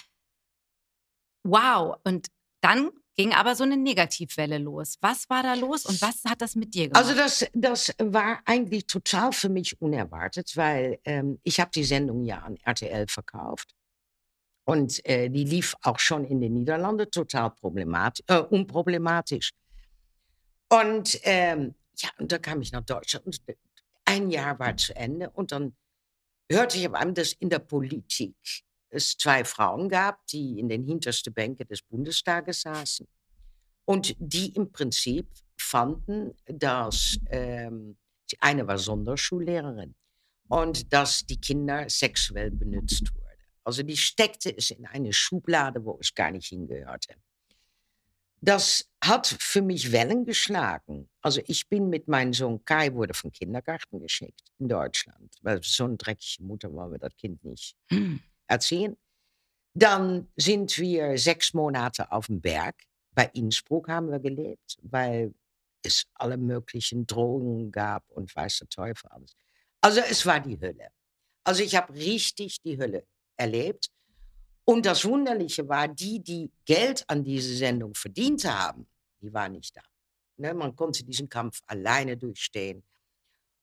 Speaker 2: wow. Und dann ging aber so eine Negativwelle los. Was war da los und was hat das mit dir gemacht?
Speaker 3: Also das, das war eigentlich total für mich unerwartet, weil ähm, ich habe die Sendung ja an RTL verkauft. Und äh, die lief auch schon in den Niederlanden total problematisch, äh, unproblematisch. Und ähm, ja, und dann kam ich nach Deutschland. Und ein Jahr war zu Ende. Und dann hörte ich auf einmal, dass in der Politik es zwei Frauen gab, die in den hintersten Bänken des Bundestages saßen. Und die im Prinzip fanden, dass ähm, eine war Sonderschullehrerin und dass die Kinder sexuell benutzt wurden. Also die steckte es in eine Schublade, wo es gar nicht hingehörte. Das hat für mich Wellen geschlagen. Also ich bin mit meinem Sohn Kai, wurde vom Kindergarten geschickt in Deutschland, weil so eine dreckige Mutter wollen wir das Kind nicht erziehen. Dann sind wir sechs Monate auf dem Berg. Bei Innsbruck haben wir gelebt, weil es alle möglichen Drogen gab und weiß Teufel alles. Also es war die Hölle. Also ich habe richtig die Hölle erlebt. Und das Wunderliche war, die, die Geld an diese Sendung verdient haben, die waren nicht da. Ne, man konnte diesen Kampf alleine durchstehen.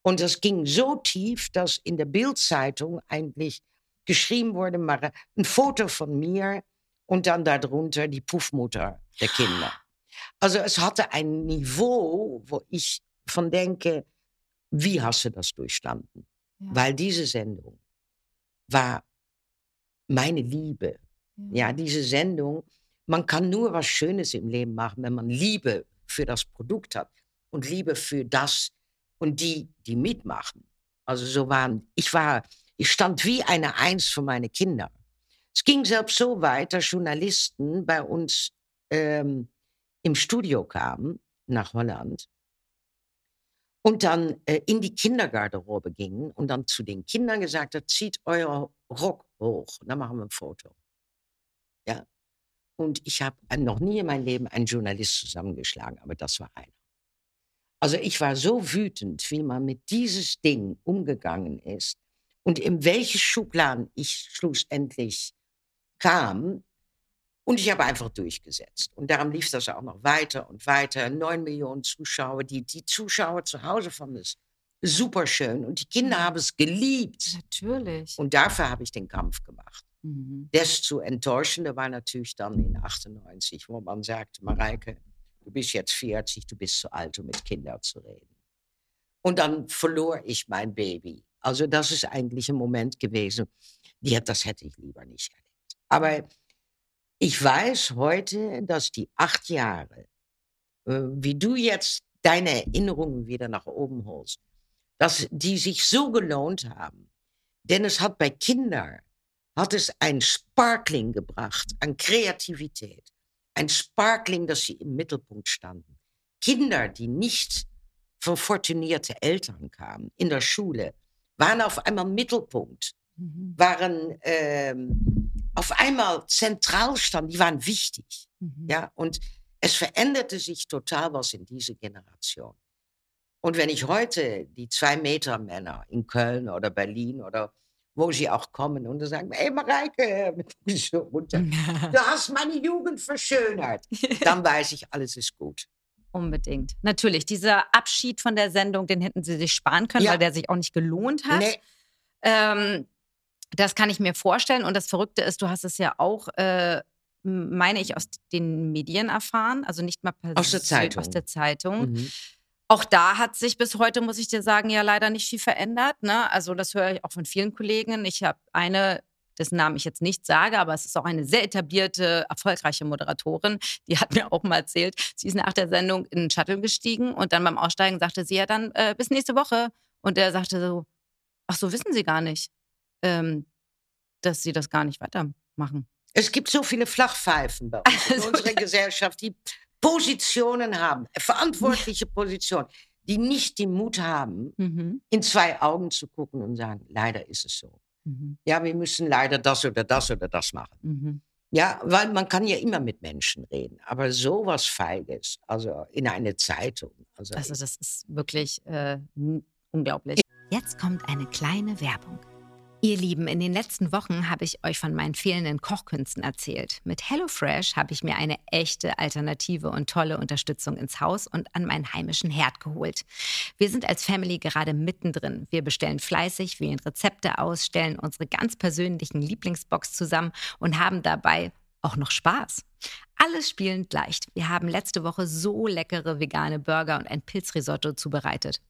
Speaker 3: Und das ging so tief, dass in der Bildzeitung eigentlich geschrieben wurde, mal ein Foto von mir und dann darunter die Puffmutter der Kinder. Also es hatte ein Niveau, wo ich von denke, wie hast du das durchstanden?
Speaker 2: Ja.
Speaker 3: Weil diese Sendung war meine Liebe. Ja, diese Sendung, man kann nur was Schönes im Leben machen, wenn man Liebe für das Produkt hat und Liebe für das und die, die mitmachen. Also so waren, ich war, ich stand wie eine Eins für meine Kinder. Es ging selbst so weit, dass Journalisten bei uns ähm, im Studio kamen nach Holland und dann äh, in die Kindergarderobe gingen und dann zu den Kindern gesagt hat, zieht euer Rock hoch, dann machen wir ein Foto. Ja. Und ich habe noch nie in meinem Leben einen Journalist zusammengeschlagen, aber das war einer. Also ich war so wütend, wie man mit dieses Ding umgegangen ist und in welche Schubladen ich schlussendlich kam. Und ich habe einfach durchgesetzt. Und darum lief das auch noch weiter und weiter. Neun Millionen Zuschauer. Die, die Zuschauer zu Hause fanden es super schön. Und die Kinder haben es geliebt.
Speaker 2: Natürlich.
Speaker 3: Und dafür habe ich den Kampf gemacht. Mhm. Desto enttäuschender war natürlich dann in 98, wo man sagte, Mareike, du bist jetzt 40, du bist zu alt, um mit Kindern zu reden. Und dann verlor ich mein Baby. Also das ist eigentlich ein Moment gewesen, die, das hätte ich lieber nicht erlebt. Aber ich weiß heute, dass die acht Jahre, äh, wie du jetzt deine Erinnerungen wieder nach oben holst, dass die sich so gelohnt haben. Denn es hat bei Kindern, hat es ein Sparkling gebracht an Kreativität. Ein Sparkling, dass sie im Mittelpunkt standen. Kinder, die nicht von fortunierten Eltern kamen, in der Schule, waren auf einmal Mittelpunkt, mhm. waren ähm, auf einmal zentral standen, die waren wichtig. Mhm. Ja, und es veränderte sich total was in dieser Generation. Und wenn ich heute die zwei Meter Männer in Köln oder Berlin oder wo sie auch kommen und sagen, ey Mareike, runter, du hast meine Jugend verschönert, dann weiß ich, alles ist gut.
Speaker 2: Unbedingt. Natürlich, dieser Abschied von der Sendung, den hätten sie sich sparen können, ja. weil der sich auch nicht gelohnt hat. Nee. Ähm, das kann ich mir vorstellen. Und das Verrückte ist, du hast es ja auch, äh, meine ich, aus den Medien erfahren, also nicht mal
Speaker 3: aus der Zeitung.
Speaker 2: Aus der Zeitung. Mhm. Auch da hat sich bis heute, muss ich dir sagen, ja leider nicht viel verändert. Ne? Also das höre ich auch von vielen Kollegen. Ich habe eine, dessen Namen ich jetzt nicht sage, aber es ist auch eine sehr etablierte, erfolgreiche Moderatorin. Die hat mir auch mal erzählt, sie ist nach der Sendung in den Shuttle gestiegen und dann beim Aussteigen sagte sie ja dann äh, bis nächste Woche. Und er sagte so, ach so, wissen Sie gar nicht ähm, dass sie das gar nicht weitermachen.
Speaker 3: Es gibt so viele Flachpfeifen bei uns in unserer Gesellschaft, die Positionen haben, verantwortliche Positionen, die nicht den Mut haben, mhm. in zwei Augen zu gucken und sagen, leider ist es so. Mhm. Ja, wir müssen leider das oder das oder das machen. Mhm. Ja, weil man kann ja immer mit Menschen reden, aber sowas Feiges, also in eine Zeitung.
Speaker 2: Also, also das ist wirklich äh, unglaublich. Jetzt kommt eine kleine Werbung. Ihr Lieben, in den letzten Wochen habe ich euch von meinen fehlenden Kochkünsten erzählt. Mit HelloFresh habe ich mir eine echte Alternative und tolle Unterstützung ins Haus und an meinen heimischen Herd geholt. Wir sind als Family gerade mittendrin. Wir bestellen fleißig, wählen Rezepte aus, stellen unsere ganz persönlichen Lieblingsbox zusammen und haben dabei auch noch Spaß. Alles spielend leicht. Wir haben letzte Woche so leckere vegane Burger und ein Pilzrisotto zubereitet.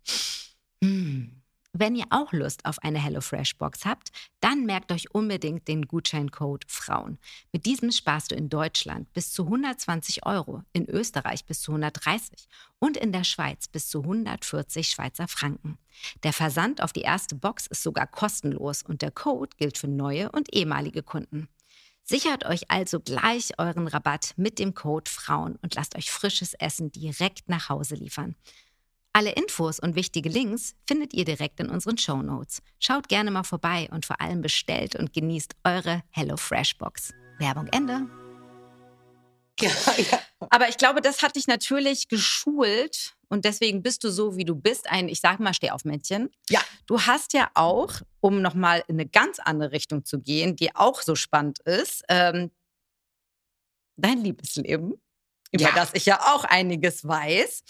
Speaker 2: Mmh. Wenn ihr auch Lust auf eine HelloFresh-Box habt, dann merkt euch unbedingt den Gutscheincode Frauen. Mit diesem sparst du in Deutschland bis zu 120 Euro, in Österreich bis zu 130 und in der Schweiz bis zu 140 Schweizer Franken. Der Versand auf die erste Box ist sogar kostenlos und der Code gilt für neue und ehemalige Kunden. Sichert euch also gleich euren Rabatt mit dem Code Frauen und lasst euch frisches Essen direkt nach Hause liefern. Alle Infos und wichtige Links findet ihr direkt in unseren Show Notes. Schaut gerne mal vorbei und vor allem bestellt und genießt eure HelloFresh Box. Werbung Ende. Ja, ja. Aber ich glaube, das hat dich natürlich geschult und deswegen bist du so, wie du bist, ein, ich sag mal, Stehaufmännchen.
Speaker 3: Ja.
Speaker 2: Du hast ja auch, um nochmal in eine ganz andere Richtung zu gehen, die auch so spannend ist, ähm, dein Liebesleben über ja. das ich ja auch einiges weiß.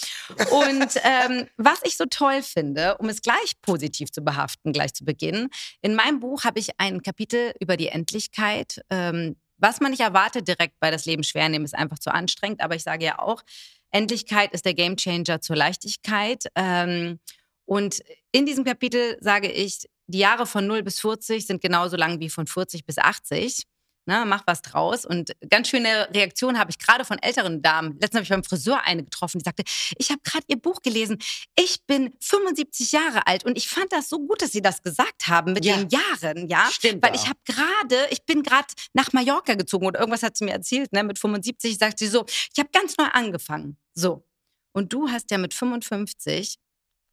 Speaker 2: Und ähm, was ich so toll finde, um es gleich positiv zu behaften, gleich zu Beginn, in meinem Buch habe ich ein Kapitel über die Endlichkeit. Ähm, was man nicht erwartet direkt bei das Leben schwer nehmen, ist einfach zu anstrengend. Aber ich sage ja auch, Endlichkeit ist der Gamechanger zur Leichtigkeit. Ähm, und in diesem Kapitel sage ich, die Jahre von 0 bis 40 sind genauso lang wie von 40 bis 80. Ne, mach was draus. Und ganz schöne Reaktion habe ich gerade von älteren Damen. Letztens habe ich beim Friseur eine getroffen, die sagte, ich habe gerade ihr Buch gelesen. Ich bin 75 Jahre alt und ich fand das so gut, dass Sie das gesagt haben mit
Speaker 3: Ja.
Speaker 2: den Jahren, ja.
Speaker 3: Stimmt
Speaker 2: Weil
Speaker 3: auch.
Speaker 2: ich habe gerade, ich bin gerade nach Mallorca gezogen oder irgendwas hat sie mir erzählt, ne? Mit 75 sagt sie so, ich habe ganz neu angefangen. So. Und du hast ja mit 55,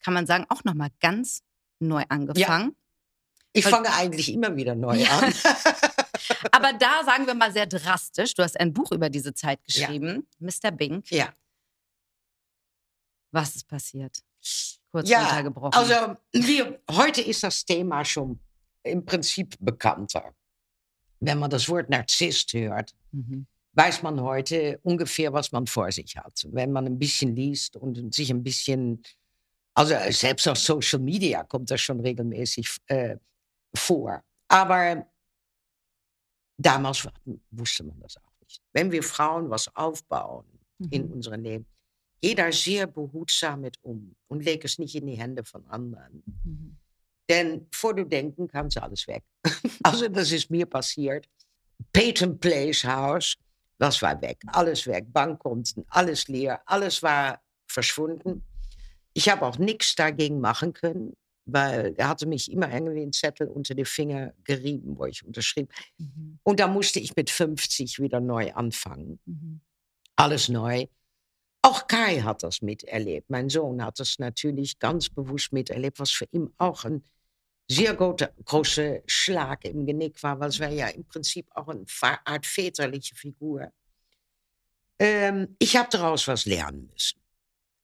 Speaker 2: kann man sagen, auch nochmal ganz neu angefangen.
Speaker 3: Ich
Speaker 2: Weil-
Speaker 3: fange eigentlich immer wieder neu
Speaker 2: Ja.
Speaker 3: an.
Speaker 2: Aber da sagen wir mal sehr drastisch. Du hast ein Buch über diese Zeit geschrieben, Mr. Bink.
Speaker 3: ja.
Speaker 2: Was ist passiert? Kurz
Speaker 3: Ja,
Speaker 2: runtergebrochen.
Speaker 3: Also wir, heute ist das Thema schon im Prinzip bekannter. Wenn man das Wort Narzisst hört,
Speaker 2: mhm.
Speaker 3: weiß man heute ungefähr, was man vor sich hat. Wenn man ein bisschen liest und sich ein bisschen, also selbst auf Social Media kommt das schon regelmäßig äh, vor. Aber damals war- wusste man das auch nicht. Wenn wir Frauen was aufbauen in
Speaker 2: Mhm.
Speaker 3: unserem Leben, geh da sehr behutsam mit um und leg es nicht in die Hände von anderen.
Speaker 2: Mhm.
Speaker 3: Denn vor du denken kannst, alles weg. Also das ist mir passiert. Peyton Place House, das war weg. Alles weg. Bankkonten, alles leer. Alles war verschwunden. Ich habe auch nichts dagegen machen können, weil er hatte mich immer irgendwie einen Zettel unter die Finger gerieben, wo ich unterschrieb.
Speaker 2: Mhm.
Speaker 3: Und da musste ich mit 50 wieder neu anfangen.
Speaker 2: Mhm.
Speaker 3: Alles neu. Auch Kai hat das miterlebt. Mein Sohn hat das natürlich ganz bewusst miterlebt, was für ihn auch ein sehr große, große Schlag im Genick war, weil es war ja im Prinzip auch eine Art väterliche Figur. Ähm, ich habe daraus was lernen müssen.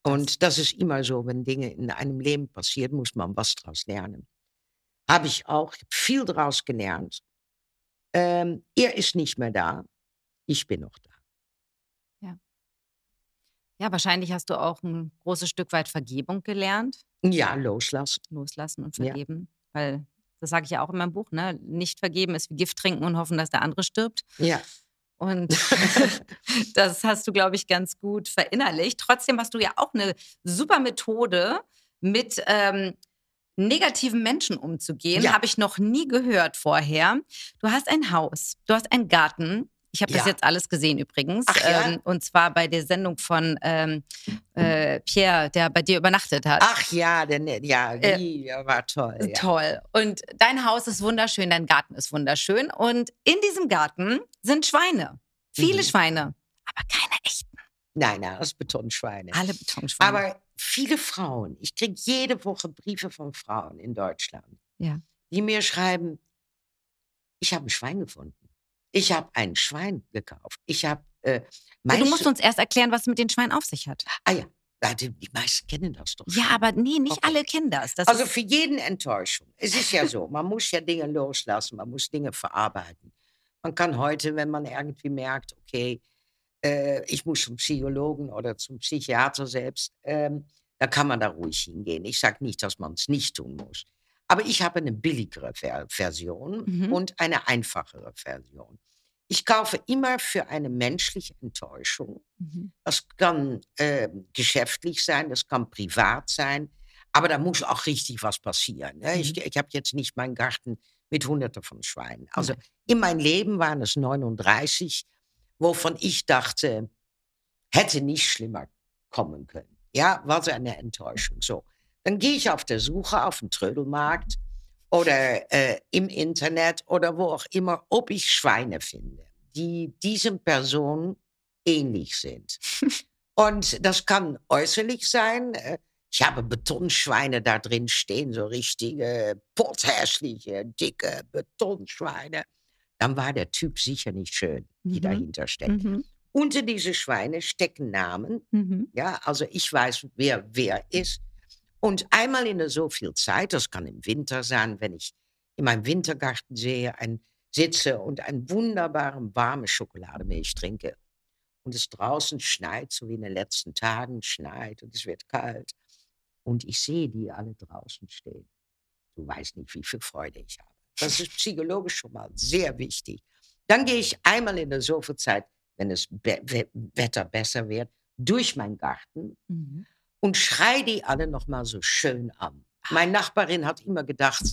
Speaker 3: Und das ist immer so, wenn Dinge in einem Leben passieren, muss man was daraus lernen. Habe ich auch viel daraus gelernt. Ähm, er ist nicht mehr da, ich bin noch da.
Speaker 2: Ja, wahrscheinlich hast du auch ein großes Stück weit Vergebung gelernt.
Speaker 3: Ja, loslassen.
Speaker 2: Loslassen und
Speaker 3: Ja.
Speaker 2: vergeben. Weil, das sage ich ja auch in meinem Buch, ne? Nicht vergeben ist wie Gift trinken und hoffen, dass der andere stirbt.
Speaker 3: Ja.
Speaker 2: Und das hast du, glaube ich, ganz gut verinnerlicht. Trotzdem hast du ja auch eine super Methode, mit ähm, negativen Menschen umzugehen.
Speaker 3: Ja.
Speaker 2: Habe ich noch nie gehört vorher. Du hast ein Haus, du hast einen Garten. Ich habe das
Speaker 3: Ja.
Speaker 2: jetzt alles gesehen übrigens.
Speaker 3: Ach ja?
Speaker 2: ähm, und zwar bei der Sendung von ähm, äh, Pierre, der bei dir übernachtet hat.
Speaker 3: Ach ja, der, ne- ja,
Speaker 2: Äh,
Speaker 3: die ja, war toll. Ja.
Speaker 2: Toll. Und dein Haus ist wunderschön, dein Garten ist wunderschön. Und in diesem Garten sind Schweine. Viele
Speaker 3: Mhm.
Speaker 2: Schweine, aber keine echten.
Speaker 3: Nein, nein, das Betonschweine.
Speaker 2: Alle Betonschweine.
Speaker 3: Aber viele Frauen, ich kriege jede Woche Briefe von Frauen in Deutschland,
Speaker 2: Ja.
Speaker 3: die mir schreiben, ich habe ein Schwein gefunden. Ich habe ein Schwein gekauft. Ich habe, äh,
Speaker 2: du musst uns erst erklären, was es mit den Schweinen auf sich hat.
Speaker 3: ah ja, die, meisten kennen das doch.
Speaker 2: Ja, aber nee, nicht
Speaker 3: Okay.
Speaker 2: alle kennen das. das
Speaker 3: Also für jeden Enttäuschung. Es ist ja so, man muss ja Dinge loslassen, man muss Dinge verarbeiten. Man kann heute, wenn man irgendwie merkt, okay, äh, ich muss zum Psychologen oder zum Psychiater selbst, ähm, da kann man da ruhig hingehen. Ich sage nicht, dass man es nicht tun muss. Aber ich habe eine billigere Ver Version
Speaker 2: Mhm.
Speaker 3: und eine einfachere Version. Ich kaufe immer für eine menschliche Enttäuschung
Speaker 2: Mhm.
Speaker 3: das kann äh, geschäftlich sein, das kann privat sein, aber da muss auch richtig was passieren. Ne? Ich, ich habe jetzt nicht meinen Garten mit Hunderten von Schweinen. Also in meinem Leben waren es 39, wovon ich dachte, hätte nicht schlimmer kommen können. Ja, war so eine Enttäuschung. So, dann gehe ich auf der Suche auf dem Trödelmarkt oder äh, im Internet oder wo auch immer, ob ich Schweine finde, die diesen Personen ähnlich sind. Und das kann äußerlich sein. äh, Ich habe Betonschweine da drin stehen, so richtige, pothässliche, dicke Betonschweine. Dann war der Typ sicher nicht schön, die
Speaker 2: Mhm.
Speaker 3: dahinter steckt.
Speaker 2: Mhm.
Speaker 3: Unter diese Schweine stecken Namen.
Speaker 2: Mhm.
Speaker 3: Ja, also ich weiß, wer wer ist. Und einmal in so viel Zeit, das kann im Winter sein, wenn ich in meinem Wintergarten sehe, ein, sitze und eine wunderbare warme Schokolademilch trinke und es draußen schneit, so wie in den letzten Tagen schneit und es wird kalt und ich sehe die alle draußen stehen. Du weißt nicht, wie viel Freude ich habe. Das ist psychologisch schon mal sehr wichtig. Dann gehe ich einmal in der so viel Zeit, wenn das Be We Wetter besser wird, durch meinen Garten
Speaker 2: Mhm.
Speaker 3: Und schrei die alle noch mal so schön an. Meine Nachbarin hat immer gedacht,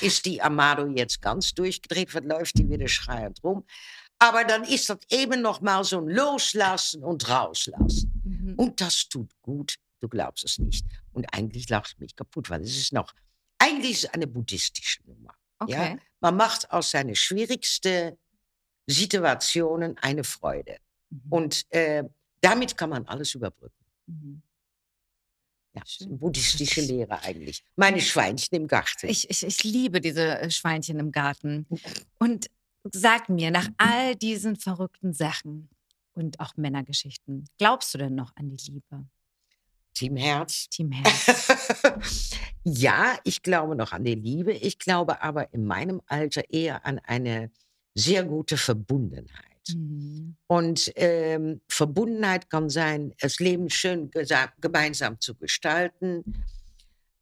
Speaker 3: ist die Amado jetzt ganz durchgedreht, was läuft die wieder schreiend rum. Aber dann ist das eben noch mal so ein Loslassen und Rauslassen.
Speaker 2: Mhm.
Speaker 3: Und das tut gut, du glaubst es nicht. Und eigentlich lacht mich kaputt, weil es ist noch, eigentlich ist es eine buddhistische Nummer. Ja?
Speaker 2: Okay.
Speaker 3: Man macht aus seinen schwierigsten Situationen eine Freude.
Speaker 2: Mhm.
Speaker 3: Und äh, damit kann man alles überbrücken.
Speaker 2: Mhm.
Speaker 3: Ja, das ist
Speaker 2: Schön.
Speaker 3: eine buddhistische Lehre eigentlich. Meine Schweinchen im Garten.
Speaker 2: Ich, ich, ich liebe diese äh, Schweinchen im Garten. Und sag mir, nach all diesen verrückten Sachen und auch Männergeschichten, glaubst du denn noch an die Liebe?
Speaker 3: Team Herz.
Speaker 2: Team Herz.
Speaker 3: ja, ich glaube noch an die Liebe. Ich glaube aber in meinem Alter eher an eine sehr gute Verbundenheit.
Speaker 2: Mhm.
Speaker 3: Und ähm, Verbundenheit kann sein, das Leben schön gemeinsam zu gestalten,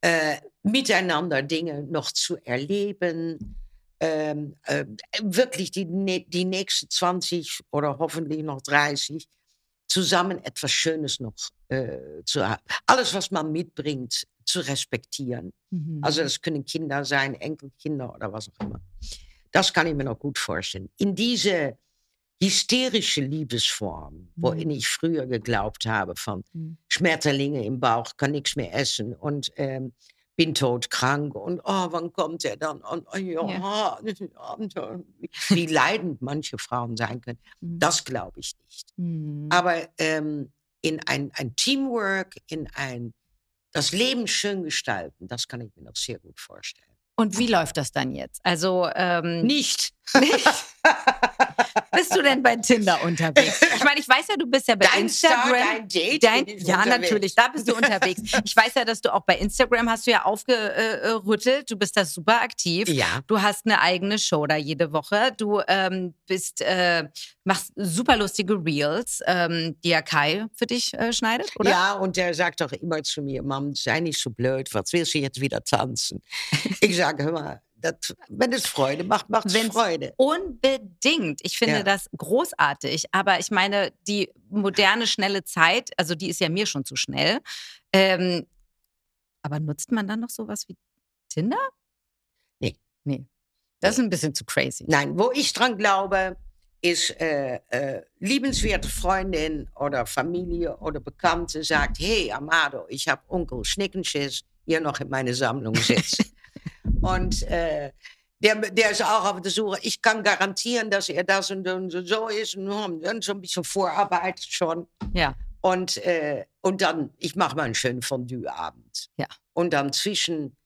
Speaker 3: äh, miteinander Dinge noch zu erleben, ähm, äh, wirklich die, die nächsten 20 oder hoffentlich noch 30 zusammen etwas Schönes noch äh, zu haben. Alles, was man mitbringt, zu respektieren.
Speaker 2: Mhm.
Speaker 3: Also das können Kinder sein, Enkelkinder oder was auch immer. Das kann ich mir noch gut vorstellen. In diese hysterische Liebesform, wohin
Speaker 2: Mhm.
Speaker 3: ich früher geglaubt habe, von
Speaker 2: Mhm.
Speaker 3: Schmetterlinge im Bauch, kann nichts mehr essen und ähm, bin todkrank und oh, wann kommt er dann? Und, oh, ja, äh, wie leidend manche Frauen sein können,
Speaker 2: Mhm.
Speaker 3: das glaube ich nicht.
Speaker 2: Mhm.
Speaker 3: Aber ähm, in ein, ein Teamwork, in ein das Leben schön gestalten, das kann ich mir noch sehr gut vorstellen.
Speaker 2: Und wie läuft das dann jetzt? Also, ähm,
Speaker 3: Nicht.
Speaker 2: bist du denn bei Tinder unterwegs? Ich meine, ich weiß ja, du bist ja bei
Speaker 3: Dein Star,
Speaker 2: Instagram.
Speaker 3: dein Date.
Speaker 2: Dein, ja,
Speaker 3: unterwegs.
Speaker 2: natürlich, da bist du unterwegs. Ich weiß ja, dass du auch bei Instagram hast du ja aufgerüttelt. Du bist da super aktiv.
Speaker 3: Ja.
Speaker 2: Du hast eine eigene Show da jede Woche. Du ähm, bist, äh, machst super lustige Reels, ähm, die ja Kai für dich äh, schneidet, oder?
Speaker 3: Ja, und der sagt doch immer zu mir, Mom, sei nicht so blöd, was willst du jetzt wieder tanzen? Ich sage, hör mal, das, wenn es Freude macht, macht es Freude.
Speaker 2: Unbedingt. Ich finde
Speaker 3: Ja.
Speaker 2: das großartig. Aber ich meine, die moderne, schnelle Zeit, also die ist ja mir schon zu schnell. Ähm, aber nutzt man dann noch sowas wie Tinder?
Speaker 3: Nee.
Speaker 2: Nee. Das ist ein bisschen zu crazy.
Speaker 3: Nein, wo ich dran glaube, ist äh, äh, liebenswerte Freundin oder Familie oder Bekannte sagt, hey Amado, ich habe Onkel Schnickenschiss hier noch in meine Sammlung sitzen. und äh, der, der ist auch auf der Suche. Ich kann garantieren, dass er das und, und so ist und dann so ein bisschen vorarbeitet schon.
Speaker 2: Ja.
Speaker 3: Und, äh, und dann, ich mache mal einen schönen Fondue-Abend.
Speaker 2: Ja.
Speaker 3: Und dann zwischen,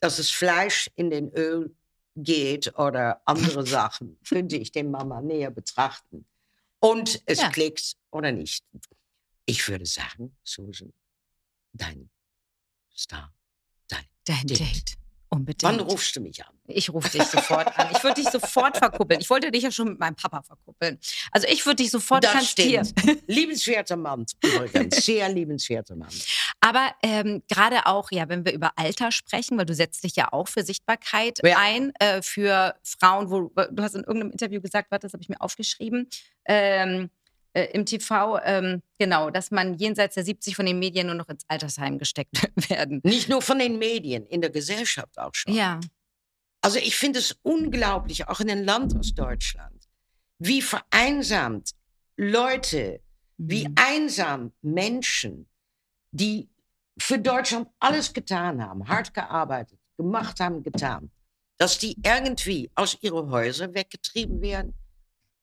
Speaker 3: dass das Fleisch in den Öl geht oder andere Sachen, könnte ich den Mama näher betrachten. Und es
Speaker 2: Ja.
Speaker 3: klickt oder nicht. Ich würde sagen, Susan, dein Star, dein.
Speaker 2: Dein
Speaker 3: Date.
Speaker 2: Date. Unbedingt.
Speaker 3: Wann rufst du mich an?
Speaker 2: Ich rufe dich sofort an. Ich würde dich sofort verkuppeln. Ich wollte dich ja schon mit meinem Papa verkuppeln. Also ich würde dich sofort
Speaker 3: das
Speaker 2: kanstieren.
Speaker 3: stimmt. Liebenswerter Mann, übrigens. Sehr liebenswerter Mann.
Speaker 2: Aber ähm, gerade auch, ja, wenn wir über Alter sprechen, weil du setzt dich ja auch für Sichtbarkeit
Speaker 3: Ja.
Speaker 2: ein, äh, für Frauen, wo du hast in irgendeinem Interview gesagt, warte, das habe ich mir aufgeschrieben, ähm, äh, im TV, ähm, genau, dass man jenseits der 70 von den Medien nur noch ins Altersheim gesteckt werden.
Speaker 3: Nicht nur von den Medien, in der Gesellschaft auch schon.
Speaker 2: Ja.
Speaker 3: Also ich finde es unglaublich, auch in einem Land aus Deutschland, wie vereinsamt Leute, wie
Speaker 2: Mhm.
Speaker 3: einsam Menschen, die für Deutschland alles getan haben, hart gearbeitet, gemacht haben, getan, dass die irgendwie aus ihren Häusern weggetrieben werden,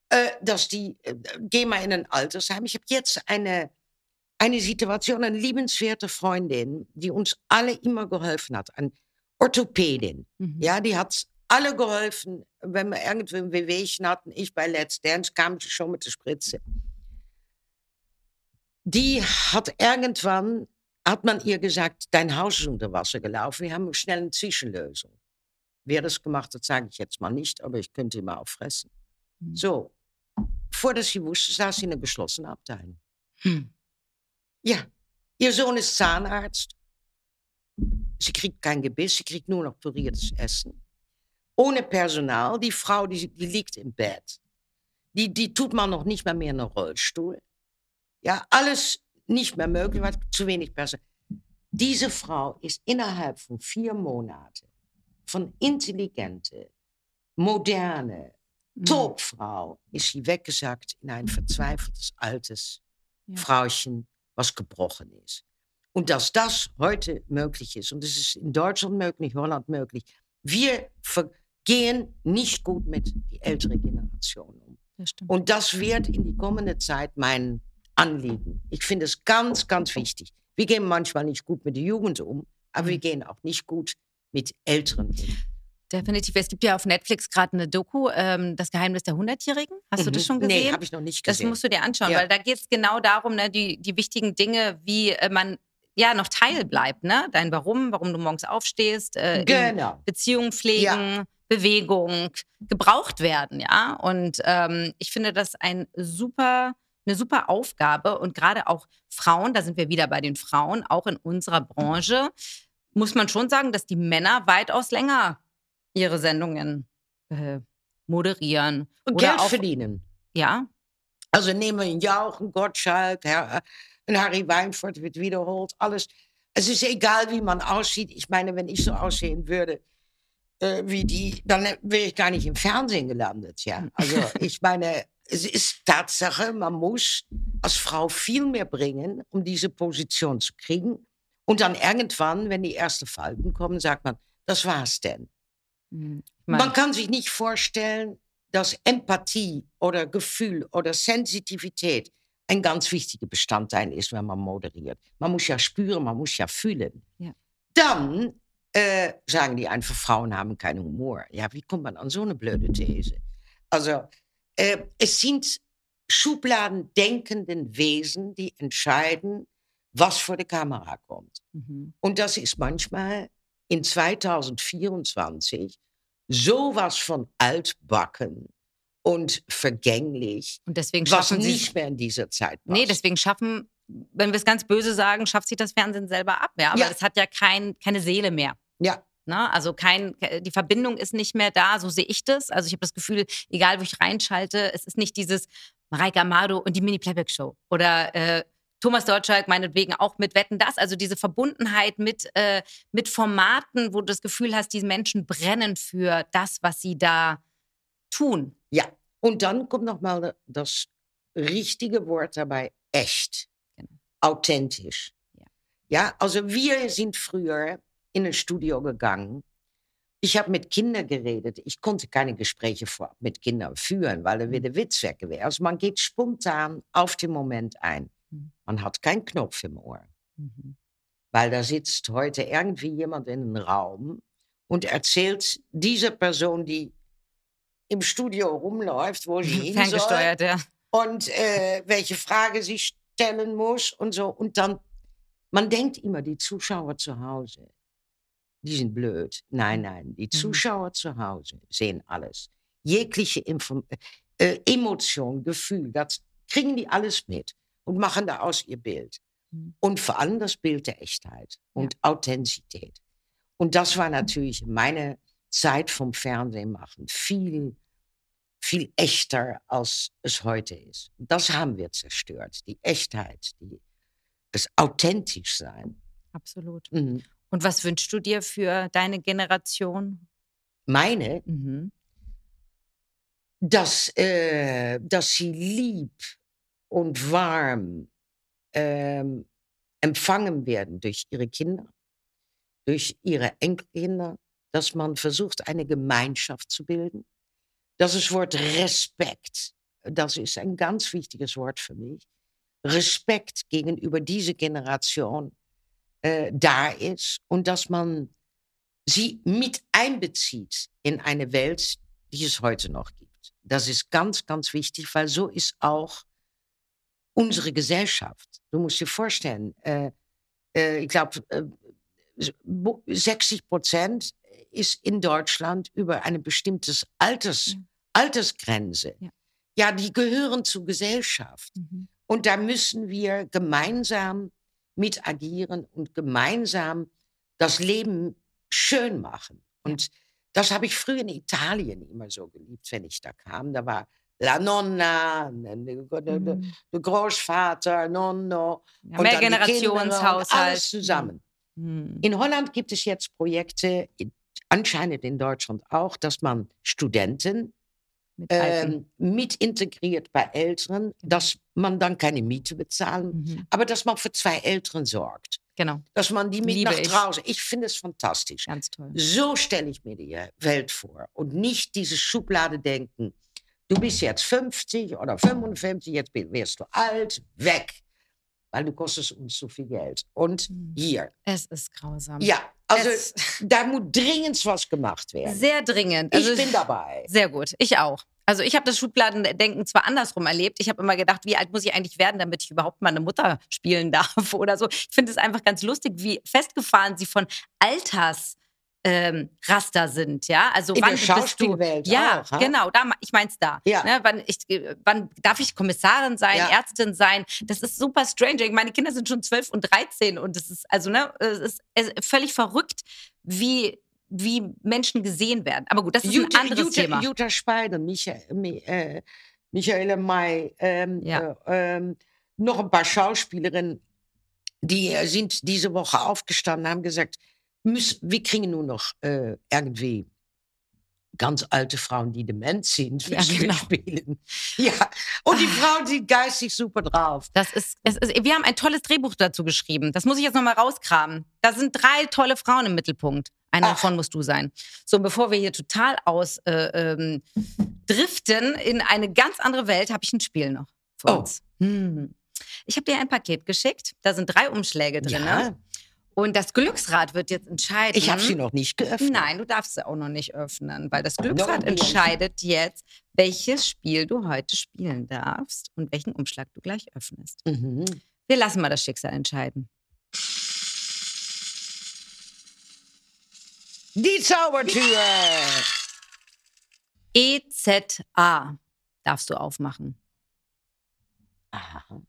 Speaker 3: äh, dass die, äh, geh mal in ein Altersheim. Ich habe jetzt eine, eine Situation, eine liebenswerte Freundin, die uns alle immer geholfen hat, eine Orthopädin.
Speaker 2: Mhm.
Speaker 3: Ja, die hat alle geholfen, wenn wir irgendwie ein Wehwehchen hatten. Ich bei Let's Dance kam sie schon mit der Spritze. Die hat irgendwann, hat man ihr gesagt, dein Haus ist unter Wasser gelaufen, wir haben schnell eine Zwischenlösung. Wer das gemacht hat, sage ich jetzt mal nicht, aber ich könnte ihn mal auffressen.
Speaker 2: Mhm.
Speaker 3: So, vor dass sie wusste, saß sie in einer geschlossenen Abteilung.
Speaker 2: Hm.
Speaker 3: Ja, ihr Sohn ist Zahnarzt. Sie kriegt kein Gebiss, sie kriegt nur noch püriertes Essen. Ohne Personal. Die Frau, die, die liegt im Bett. Die, die tut man noch nicht mal mehr in einen Rollstuhl. Ja, alles nicht mehr möglich, weil zu wenig Personal. Diese Frau ist innerhalb von vier Monaten von intelligente, moderne. Topfrau ist sie weggesackt in ein verzweifeltes altes
Speaker 2: Ja.
Speaker 3: Frauchen, was gebrochen ist. Und dass das heute möglich ist, und es ist in Deutschland möglich, Holland möglich, wir gehen nicht gut mit die ältere Generation um.
Speaker 2: Das.
Speaker 3: Und das wird in die kommende Zeit mein Anliegen. Ich finde es ganz, ganz wichtig. Wir gehen manchmal nicht gut mit der Jugend um, aber wir
Speaker 2: Mhm.
Speaker 3: gehen auch nicht gut mit Älteren um.
Speaker 2: Definitiv. Es gibt ja auf Netflix gerade eine Doku, ähm, Das Geheimnis der Hundertjährigen. Hast du das
Speaker 3: Mhm.
Speaker 2: schon gesehen?
Speaker 3: Nee, habe ich noch nicht
Speaker 2: Das
Speaker 3: gesehen.
Speaker 2: musst du dir anschauen,
Speaker 3: Ja.
Speaker 2: weil da geht es genau darum, ne, die, die wichtigen Dinge, wie äh, man ja noch Teil bleibt, ne? Dein Warum, warum du morgens aufstehst, äh,
Speaker 3: genau.
Speaker 2: Beziehung pflegen, Bewegung, gebraucht werden, ja. Und ähm, ich finde das ein super, eine super Aufgabe und gerade auch Frauen, da sind wir wieder bei den Frauen, auch in unserer Branche, muss man schon sagen, dass die Männer weitaus länger ihre Sendungen äh, moderieren.
Speaker 3: Und
Speaker 2: Oder
Speaker 3: Geld
Speaker 2: auch,
Speaker 3: verdienen.
Speaker 2: ja,
Speaker 3: Also nehmen wir einen Jauch, einen Gottschalk, Herr, ein Harry Weinfurt wird wiederholt, alles. Es ist egal, wie man aussieht. Ich meine, wenn ich so aussehen würde äh, wie die, dann wäre ich gar nicht im Fernsehen gelandet. Ja, also ich meine, es ist Tatsache, man muss als Frau viel mehr bringen, um diese Position zu kriegen. Und dann irgendwann, wenn die ersten Falten kommen, sagt man, das war's denn.
Speaker 2: Hm, ich
Speaker 3: Man kann sich nicht vorstellen, dass Empathie oder Gefühl oder Sensitivität ein ganz wichtiger Bestandteil ist, wenn man moderiert. Man muss ja spüren, man muss ja fühlen.
Speaker 2: Ja.
Speaker 3: Dann äh, sagen die einfach, Frauen haben keinen Humor. Ja, wie kommt man an so eine blöde These? Also, äh, es sind schubladendenkenden Wesen, die entscheiden, was vor die Kamera kommt.
Speaker 2: mhm.
Speaker 3: Und das ist manchmal in 2024 sowas von altbacken und vergänglich,
Speaker 2: Und deswegen
Speaker 3: was
Speaker 2: schaffen sie
Speaker 3: nicht mehr in dieser Zeit passt.
Speaker 2: Nee, deswegen schaffen, wenn wir es ganz böse sagen, schafft sich das Fernsehen selber ab. Ja? Aber
Speaker 3: Ja.
Speaker 2: es hat ja kein, keine Seele mehr.
Speaker 3: Ja,
Speaker 2: Ne? Also kein, die Verbindung ist nicht mehr da, so sehe ich das. Also ich habe das Gefühl, egal wo ich reinschalte, es ist nicht dieses Mareike Amado und die Mini-Playback-Show. Oder äh, Thomas Deutschalk meinetwegen auch mit Wetten das. Also diese Verbundenheit mit, äh, mit Formaten, wo du das Gefühl hast, diese Menschen brennen für das, was sie da tun.
Speaker 3: ja. Und dann kommt noch mal das richtige Wort dabei, echt,
Speaker 2: Genau.
Speaker 3: authentisch.
Speaker 2: Ja.
Speaker 3: ja, also wir sind früher in ein Studio gegangen. Ich habe mit Kindern geredet. Ich konnte keine Gespräche vorab mit Kindern führen, weil er wieder Witz weg wäre. Also man geht spontan auf den Moment ein.
Speaker 2: Mhm.
Speaker 3: Man hat keinen Knopf im Ohr.
Speaker 2: Mhm.
Speaker 3: Weil da sitzt heute irgendwie jemand in einem Raum und erzählt dieser Person, die im Studio rumläuft, wo sie hin soll
Speaker 2: ja.
Speaker 3: und äh, welche Frage sie stellen muss und so. Und dann, man denkt immer, die Zuschauer zu Hause, die sind blöd. Nein, nein, die Zuschauer zu Hause sehen alles. Jegliche Inform äh, Emotion, Gefühl, das kriegen die alles mit und machen daraus ihr Bild.
Speaker 2: Mhm.
Speaker 3: Und vor allem das Bild der Echtheit und Authentizität. Und das war natürlich meine Zeit vom Fernsehen machen viel, viel echter, als es heute ist. Und Das haben wir zerstört. Die Echtheit, die, das authentisch sein.
Speaker 2: Absolut.
Speaker 3: Mhm.
Speaker 2: Und was wünschst du dir für deine Generation?
Speaker 3: Meine,
Speaker 2: Mhm.
Speaker 3: dass, äh, dass sie lieb und warm ähm, empfangen werden durch ihre Kinder, durch ihre Enkelkinder, dass man versucht, eine Gemeinschaft zu bilden. Das ist Wort Respekt. Das ist ein ganz wichtiges Wort für mich. Respekt gegenüber dieser Generation äh, da ist und dass man sie mit einbezieht in eine Welt, die es heute noch gibt. Das ist ganz, ganz wichtig, weil so ist auch unsere Gesellschaft. Du musst dir vorstellen, äh, äh, ich glaube, äh, 60 Prozent ist in Deutschland über eine bestimmte Alters,
Speaker 2: Ja.
Speaker 3: Altersgrenze.
Speaker 2: Ja.
Speaker 3: ja, die gehören zur Gesellschaft.
Speaker 2: Mhm.
Speaker 3: Und da müssen wir gemeinsam mit agieren und gemeinsam das Leben schön machen. Und das habe ich früher in Italien immer so geliebt, wenn ich da kam. Da war La Nonna, der, der, der,
Speaker 2: Mhm.
Speaker 3: der Großvater, Nonno.
Speaker 2: Ja,
Speaker 3: und
Speaker 2: mehr
Speaker 3: dann die Kinder und
Speaker 2: Generationshaushalt.
Speaker 3: Alles zusammen.
Speaker 2: Mhm.
Speaker 3: In Holland gibt es jetzt Projekte, anscheinend in Deutschland auch, dass man Studenten
Speaker 2: Mit
Speaker 3: ähm, mit integriert bei Älteren, dass man dann keine Miete bezahlen,
Speaker 2: Mhm.
Speaker 3: aber dass man für zwei Älteren sorgt.
Speaker 2: Genau,
Speaker 3: Dass man die mit
Speaker 2: Liebe
Speaker 3: nach
Speaker 2: ich.
Speaker 3: draußen. Ich finde es fantastisch.
Speaker 2: ganz toll.
Speaker 3: So stelle ich mir die Welt vor und nicht diese Schublade denken. Du bist jetzt 50 oder 55, jetzt wirst du alt, weg, weil du kostest uns so viel Geld. Und
Speaker 2: Mhm.
Speaker 3: hier,
Speaker 2: Es ist grausam.
Speaker 3: ja, also
Speaker 2: Es-
Speaker 3: da muss dringend was gemacht werden.
Speaker 2: Sehr dringend. Also
Speaker 3: ich bin dabei.
Speaker 2: Sehr gut, ich auch. Also ich habe das Schubladendenken zwar andersrum erlebt. Ich habe immer gedacht, wie alt muss ich eigentlich werden, damit ich überhaupt mal eine Mutter spielen darf oder so. Ich finde es einfach ganz lustig, wie festgefahren sie von Alters ähm, Raster sind, ja. Also
Speaker 3: In
Speaker 2: wann
Speaker 3: der
Speaker 2: bist du? Ja,
Speaker 3: auch,
Speaker 2: genau. Da, ich mein's da.
Speaker 3: Ja.
Speaker 2: Ne, wann, ich, äh, wann darf ich Kommissarin sein,
Speaker 3: Ja.
Speaker 2: Ärztin sein? Das ist super strange. Meine Kinder sind schon 12 und 13 und es ist also ne, es ist, völlig verrückt, wie wie Menschen gesehen werden. Aber gut, das ist
Speaker 3: Jutta,
Speaker 2: ein anderes
Speaker 3: Jutta,
Speaker 2: Thema.
Speaker 3: Jutta Speider, Michael, Mi- äh, Michaela May, ähm,
Speaker 2: Ja.
Speaker 3: äh, ähm, noch ein paar Schauspielerinnen, die äh, sind diese Woche aufgestanden, haben gesagt, müssen, wir kriegen nur noch äh, irgendwie ganz alte Frauen, die dement sind,
Speaker 2: Ja, genau.
Speaker 3: spielen. Ja, und die Frauen sind geistig super drauf.
Speaker 2: Das ist, es ist, wir haben ein tolles Drehbuch dazu geschrieben. Das muss ich jetzt nochmal rauskramen. Da sind drei tolle Frauen im Mittelpunkt. Eine
Speaker 3: Ach.
Speaker 2: davon musst du sein. So, bevor wir hier total aus äh, ähm, driften in eine ganz andere Welt, habe ich ein Spiel noch für
Speaker 3: Oh.
Speaker 2: uns. Hm. Ich habe dir ein Paket geschickt. Da sind drei Umschläge drin.
Speaker 3: Ja,
Speaker 2: Und das Glücksrad wird jetzt entscheiden.
Speaker 3: ich habe sie noch nicht geöffnet.
Speaker 2: Nein, du darfst sie auch noch nicht öffnen, weil das Glücksrad entscheidet jetzt, welches Spiel du heute spielen darfst und welchen Umschlag du gleich öffnest.
Speaker 3: Mhm.
Speaker 2: Wir lassen mal das Schicksal entscheiden.
Speaker 3: Die Zaubertür.
Speaker 2: EZA darfst du aufmachen.
Speaker 3: Aha.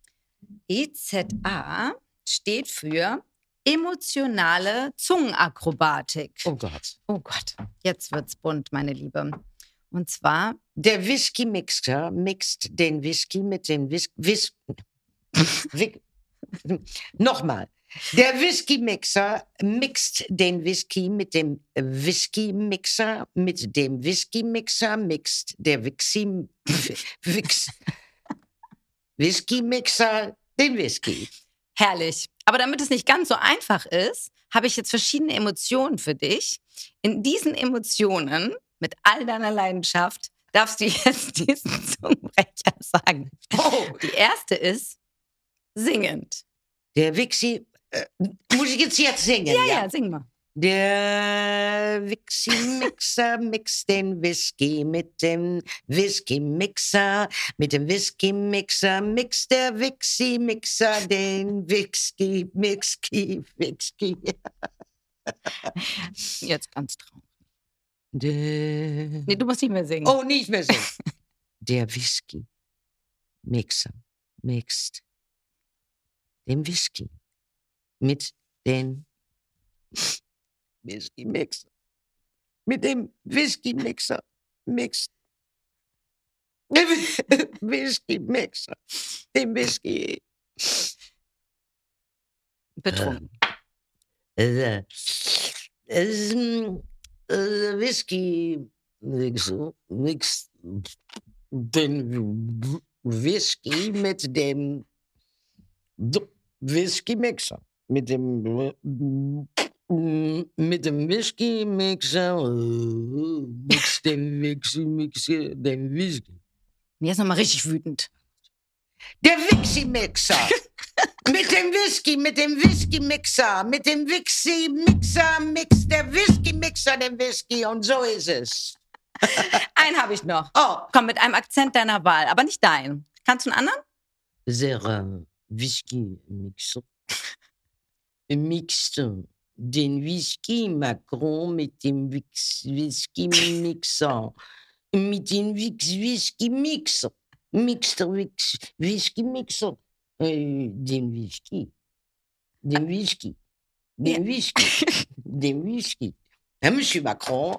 Speaker 2: EZA steht für emotionale Zungenakrobatik.
Speaker 3: Oh Gott.
Speaker 2: Oh Gott, jetzt wird's bunt, meine Liebe. Und zwar,
Speaker 3: Der Whisky-Mixer mixt den Whisky mit dem Whis Whis Nochmal. Der Whisky-Mixer mixt den Whisky mit dem Whisky-Mixer. Mit dem Whisky-Mixer mixt der Wixi- Wix- Whisky-Mixer den Whisky.
Speaker 2: herrlich. Aber damit es nicht ganz so einfach ist, habe ich jetzt verschiedene Emotionen für dich. In diesen Emotionen, mit all deiner Leidenschaft, darfst du jetzt diesen Zungenbrecher sagen.
Speaker 3: Oh,
Speaker 2: Die erste ist singend.
Speaker 3: der Wixi. Äh, muss ich jetzt jetzt singen?
Speaker 2: Ja, ja, sing mal.
Speaker 3: Der Whisky-Mixer mixt den Whisky mit dem Whisky-Mixer. Mit dem Whisky-Mixer mixt der Whisky-Mixer den Whisky, Whisky, Whisky.
Speaker 2: Jetzt ganz traurig.
Speaker 3: Der
Speaker 2: Nee, du musst nicht mehr singen.
Speaker 3: oh, nicht mehr singen. Der Whisky-Mixer mixt den Whisky mit den Whisky-Mixer. Mit dem Whisky-Mixer mixt Whisky-Mixer. Den Whisky.
Speaker 2: Betrunken.
Speaker 3: Äh, es ist ein äh, Whisky-Mixer mixt den Whisky mit dem Whisky-Mixer. Mit dem mit dem Whisky-Mixer äh, mix den Whisky-Mixer den Whisky.
Speaker 2: Und Jetzt nochmal richtig wütend.
Speaker 3: Der Wixi-Mixer. mit dem Whisky, mit dem Whisky-Mixer, mit dem Wixi-Mixer mixt der Whisky-Mixer den Whisky und so ist es.
Speaker 2: Einen habe ich noch.
Speaker 3: Oh,
Speaker 2: Komm, mit einem Akzent deiner Wahl, aber nicht dein. Kannst du einen anderen?
Speaker 3: der äh, Whisky-Mixer mixt den Whisky-Macron mit dem Wix- Whisky-Mixer. mit dem Whisky-Mixer. Mixt der Wix- Whisky-Mixer äh, den Whisky. Den Whisky. Den Whisky. Den Whisky. Herr Monsieur Macron,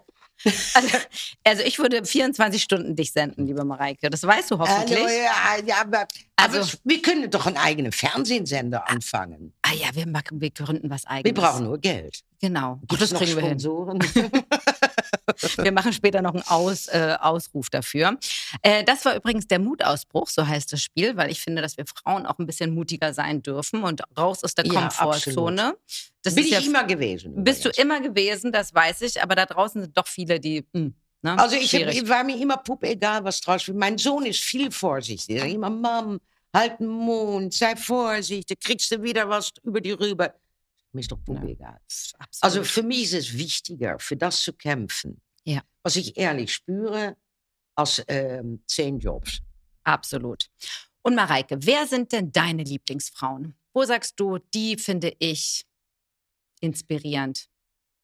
Speaker 2: Also, also, ich würde 24 Stunden dich senden, liebe Mareike. Das weißt du hoffentlich.
Speaker 3: Also, ja, ja, aber,
Speaker 2: Also-
Speaker 3: aber wir können doch einen eigenen Fernsehsender anfangen.
Speaker 2: ah ja, wir, machen, wir gründen was eigenes.
Speaker 3: Wir brauchen nur Geld.
Speaker 2: Genau.
Speaker 3: Gibt's
Speaker 2: das
Speaker 3: noch
Speaker 2: kriegen wir hin. Wir machen später noch einen Aus, äh, Ausruf dafür. Äh, das war übrigens der Mutausbruch, so heißt das Spiel, weil ich finde, dass wir Frauen auch ein bisschen mutiger sein dürfen und raus aus der
Speaker 3: Ja,
Speaker 2: Komfortzone. Das
Speaker 3: Bin
Speaker 2: ist
Speaker 3: ich
Speaker 2: ja,
Speaker 3: immer gewesen.
Speaker 2: bist du
Speaker 3: übrigens.
Speaker 2: immer gewesen, das weiß ich, aber da draußen sind doch viele, die. Mh, ne?
Speaker 3: Also ich, hab, war mir immer pup egal, was draus wird. Mein Sohn ist viel vorsichtiger. Sagt immer, Mom, halt den Mund, sei vorsichtig, kriegst du wieder was über die rüber. Mir ist doch.
Speaker 2: Absolut.
Speaker 3: Also für mich ist es wichtiger, für das zu kämpfen,
Speaker 2: Ja.
Speaker 3: was ich ehrlich spüre, als ähm, zehn Jobs.
Speaker 2: Absolut. Und Mareike, wer sind denn deine Lieblingsfrauen? Wo sagst du, die finde ich inspirierend?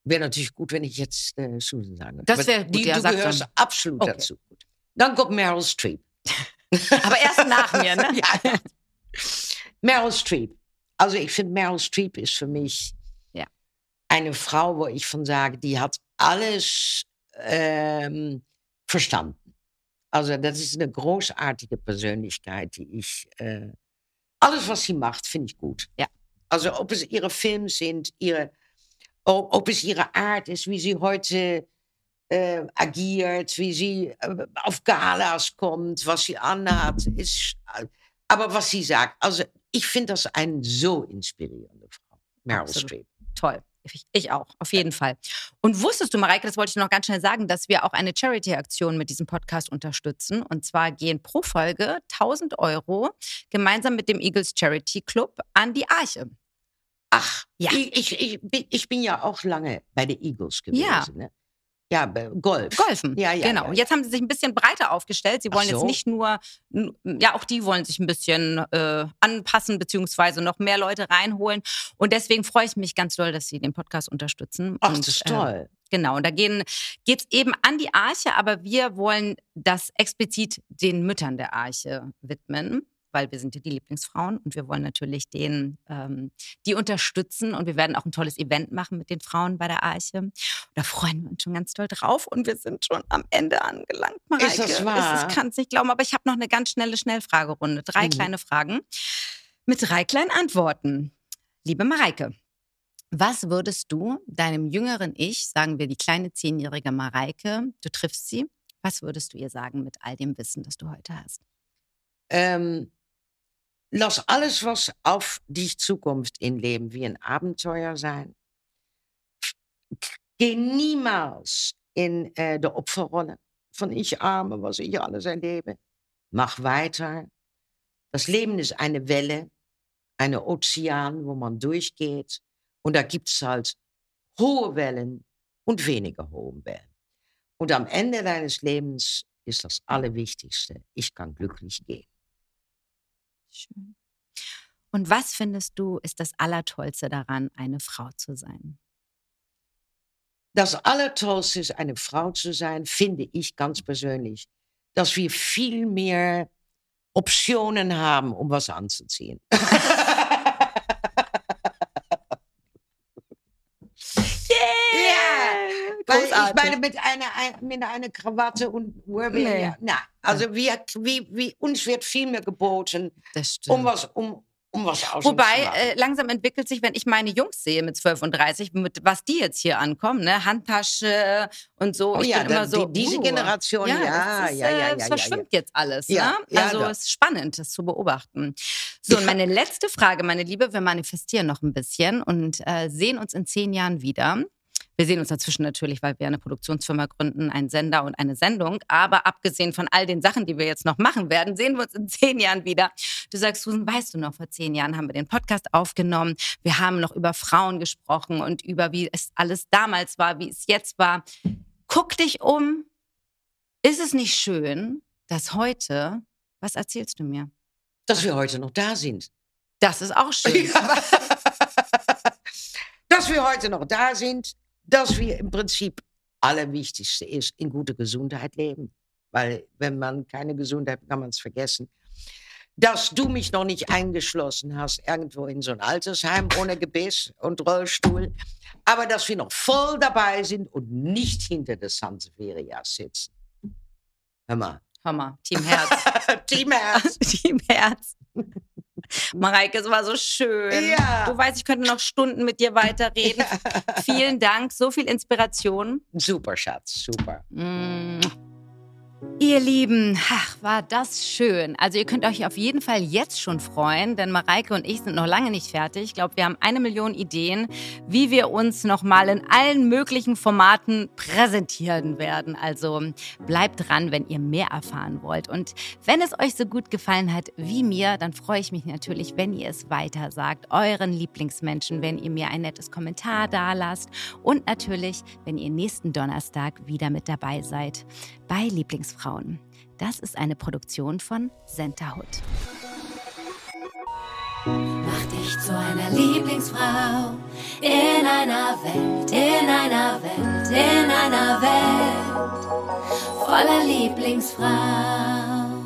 Speaker 3: Wäre natürlich gut, wenn ich jetzt äh, Susan sage.
Speaker 2: Das
Speaker 3: Aber
Speaker 2: wär gut,
Speaker 3: die,
Speaker 2: ja,
Speaker 3: Du gehörst
Speaker 2: dann.
Speaker 3: absolut
Speaker 2: Okay.
Speaker 3: dazu. Dann kommt Meryl Streep.
Speaker 2: Aber erst nach mir, ne?
Speaker 3: ja. Meryl Streep. Also ich finde, Meryl Streep ist für mich
Speaker 2: Ja.
Speaker 3: eine Frau, wo ich von sage, die hat alles ähm, verstanden. Also das ist eine großartige Persönlichkeit, die ich, äh, alles was sie macht, finde ich gut.
Speaker 2: Ja.
Speaker 3: Also ob es ihre Filme sind, ihre, ob, ob es ihre Art ist, wie sie heute äh, agiert, wie sie äh, auf Galas kommt, was sie anhat, ist, äh, aber was sie sagt, also ich finde das eine so inspirierende Frau, Meryl
Speaker 2: Absolut.
Speaker 3: Streep.
Speaker 2: Toll. Ich, auch, auf jeden Fall. Und wusstest du, Mareike, das wollte ich noch ganz schnell sagen, dass wir auch eine Charity-Aktion mit diesem Podcast unterstützen. Und zwar gehen pro Folge 1000 Euro gemeinsam mit dem Eagles Charity Club an die Arche.
Speaker 3: Ach,
Speaker 2: Ja.
Speaker 3: ich, ich, ich, bin, ich bin ja auch lange bei den Eagles gewesen.
Speaker 2: Ja.
Speaker 3: Ne? Ja, Golf.
Speaker 2: Golfen.
Speaker 3: Ja, ja,
Speaker 2: Genau.
Speaker 3: ja,
Speaker 2: Und jetzt haben sie sich ein bisschen breiter aufgestellt. Sie wollen jetzt
Speaker 3: so.
Speaker 2: nicht nur, ja, auch die wollen sich ein bisschen äh, anpassen, beziehungsweise noch mehr Leute reinholen. Und deswegen freue ich mich ganz doll, dass sie den Podcast unterstützen.
Speaker 3: Ach,
Speaker 2: Und,
Speaker 3: das ist
Speaker 2: äh,
Speaker 3: toll.
Speaker 2: Genau, und da geht es eben an die Arche, aber wir wollen das explizit den Müttern der Arche widmen, weil wir sind ja die Lieblingsfrauen und wir wollen natürlich den, ähm, die unterstützen und wir werden auch ein tolles Event machen mit den Frauen bei der Arche. Da freuen wir uns schon ganz doll drauf und wir sind schon am Ende angelangt, Mareike.
Speaker 3: das wahr?
Speaker 2: Ich kann es nicht glauben, aber ich habe noch eine ganz schnelle Schnellfragerunde. Drei
Speaker 3: Mhm.
Speaker 2: kleine Fragen mit drei kleinen Antworten. Liebe Mareike, was würdest du deinem jüngeren Ich, sagen wir die kleine zehnjährige Mareike, du triffst sie, was würdest du ihr sagen mit all dem Wissen, das du heute hast?
Speaker 3: Ähm, lass alles, was auf dich zukommt im Leben, wie ein Abenteuer sein. Geh niemals in äh, der Opferrolle von ich arme, was ich alles erlebe. Mach weiter. Das Leben ist eine Welle, eine Ozean, wo man durchgeht. Und da gibt es halt hohe Wellen und weniger hohe Wellen. Und am Ende deines Lebens ist das Allerwichtigste, ich kann glücklich gehen.
Speaker 2: Schön. Und was findest du ist das Allertollste daran, eine Frau zu sein?
Speaker 3: Das Allertollste ist, eine Frau zu sein, finde ich ganz persönlich, dass wir viel mehr Optionen haben, um was anzuziehen. Ja, Weil ich meine, mit einer, ein- mit einer Krawatte und Wurzel,
Speaker 2: Nee.
Speaker 3: ja, na, also wir, wie, wie, uns wird viel mehr geboten,
Speaker 2: Das stimmt.
Speaker 3: um was, um, um was
Speaker 2: Wobei, äh, langsam entwickelt sich, wenn ich meine Jungs sehe mit 12 und 30, mit was die jetzt hier ankommen, ne? Handtasche und so.
Speaker 3: Oh
Speaker 2: ich
Speaker 3: ja,
Speaker 2: bin immer so.
Speaker 3: die- diese
Speaker 2: uh,
Speaker 3: Generation, ja,
Speaker 2: das ist,
Speaker 3: ja, ja,
Speaker 2: äh,
Speaker 3: ja,
Speaker 2: Es
Speaker 3: ja,
Speaker 2: verschwimmt jetzt alles,
Speaker 3: Ja,
Speaker 2: ne?
Speaker 3: ja,
Speaker 2: also es ist spannend, das zu beobachten. So, und meine letzte Frage, meine Liebe, wir manifestieren noch ein bisschen und äh, sehen uns in zehn Jahren wieder. Wir sehen uns dazwischen natürlich, weil wir eine Produktionsfirma gründen, einen Sender und eine Sendung. Aber abgesehen von all den Sachen, die wir jetzt noch machen werden, sehen wir uns in zehn Jahren wieder. Du sagst, Susan, weißt du noch, vor zehn Jahren haben wir den Podcast aufgenommen. Wir haben noch über Frauen gesprochen und über, wie es alles damals war, wie es jetzt war. Guck dich um. Ist es nicht schön, dass heute, was erzählst du mir?
Speaker 3: dass wir heute noch da sind.
Speaker 2: Das ist auch schön.
Speaker 3: dass wir heute noch da sind, dass wir im Prinzip allerwichtigste ist, in guter Gesundheit leben. Weil wenn man keine Gesundheit hat, kann man es vergessen. dass du mich noch nicht eingeschlossen hast, irgendwo in so ein Altersheim ohne Gebiss und Rollstuhl, aber dass wir noch voll dabei sind und nicht hinter der Sanseveria sitzen. Hör mal.
Speaker 2: Hör mal, Team Herz.
Speaker 3: Team Herz.
Speaker 2: Team Herz. Mareike, es war so schön.
Speaker 3: Ja.
Speaker 2: Du weißt, ich könnte noch Stunden mit dir weiterreden. Vielen Dank, so viel Inspiration.
Speaker 3: Super, Schatz, super.
Speaker 2: Mm. Ihr Lieben, ach, war das schön. Also ihr könnt euch auf jeden Fall jetzt schon freuen, denn Mareike und ich sind noch lange nicht fertig. Ich glaube, wir haben eine Million Ideen, wie wir uns noch mal in allen möglichen Formaten präsentieren werden. Also bleibt dran, wenn ihr mehr erfahren wollt. Und wenn es euch so gut gefallen hat wie mir, dann freue ich mich natürlich, wenn ihr es weiter sagt, euren Lieblingsmenschen, wenn ihr mir ein nettes Kommentar dalasst und natürlich, wenn ihr nächsten Donnerstag wieder mit dabei seid bei Lieblingsfrauen. Das ist eine Produktion von Centerhood.
Speaker 1: Mach dich zu einer Lieblingsfrau in einer Welt, in einer Welt, in einer Welt voller Lieblingsfrauen.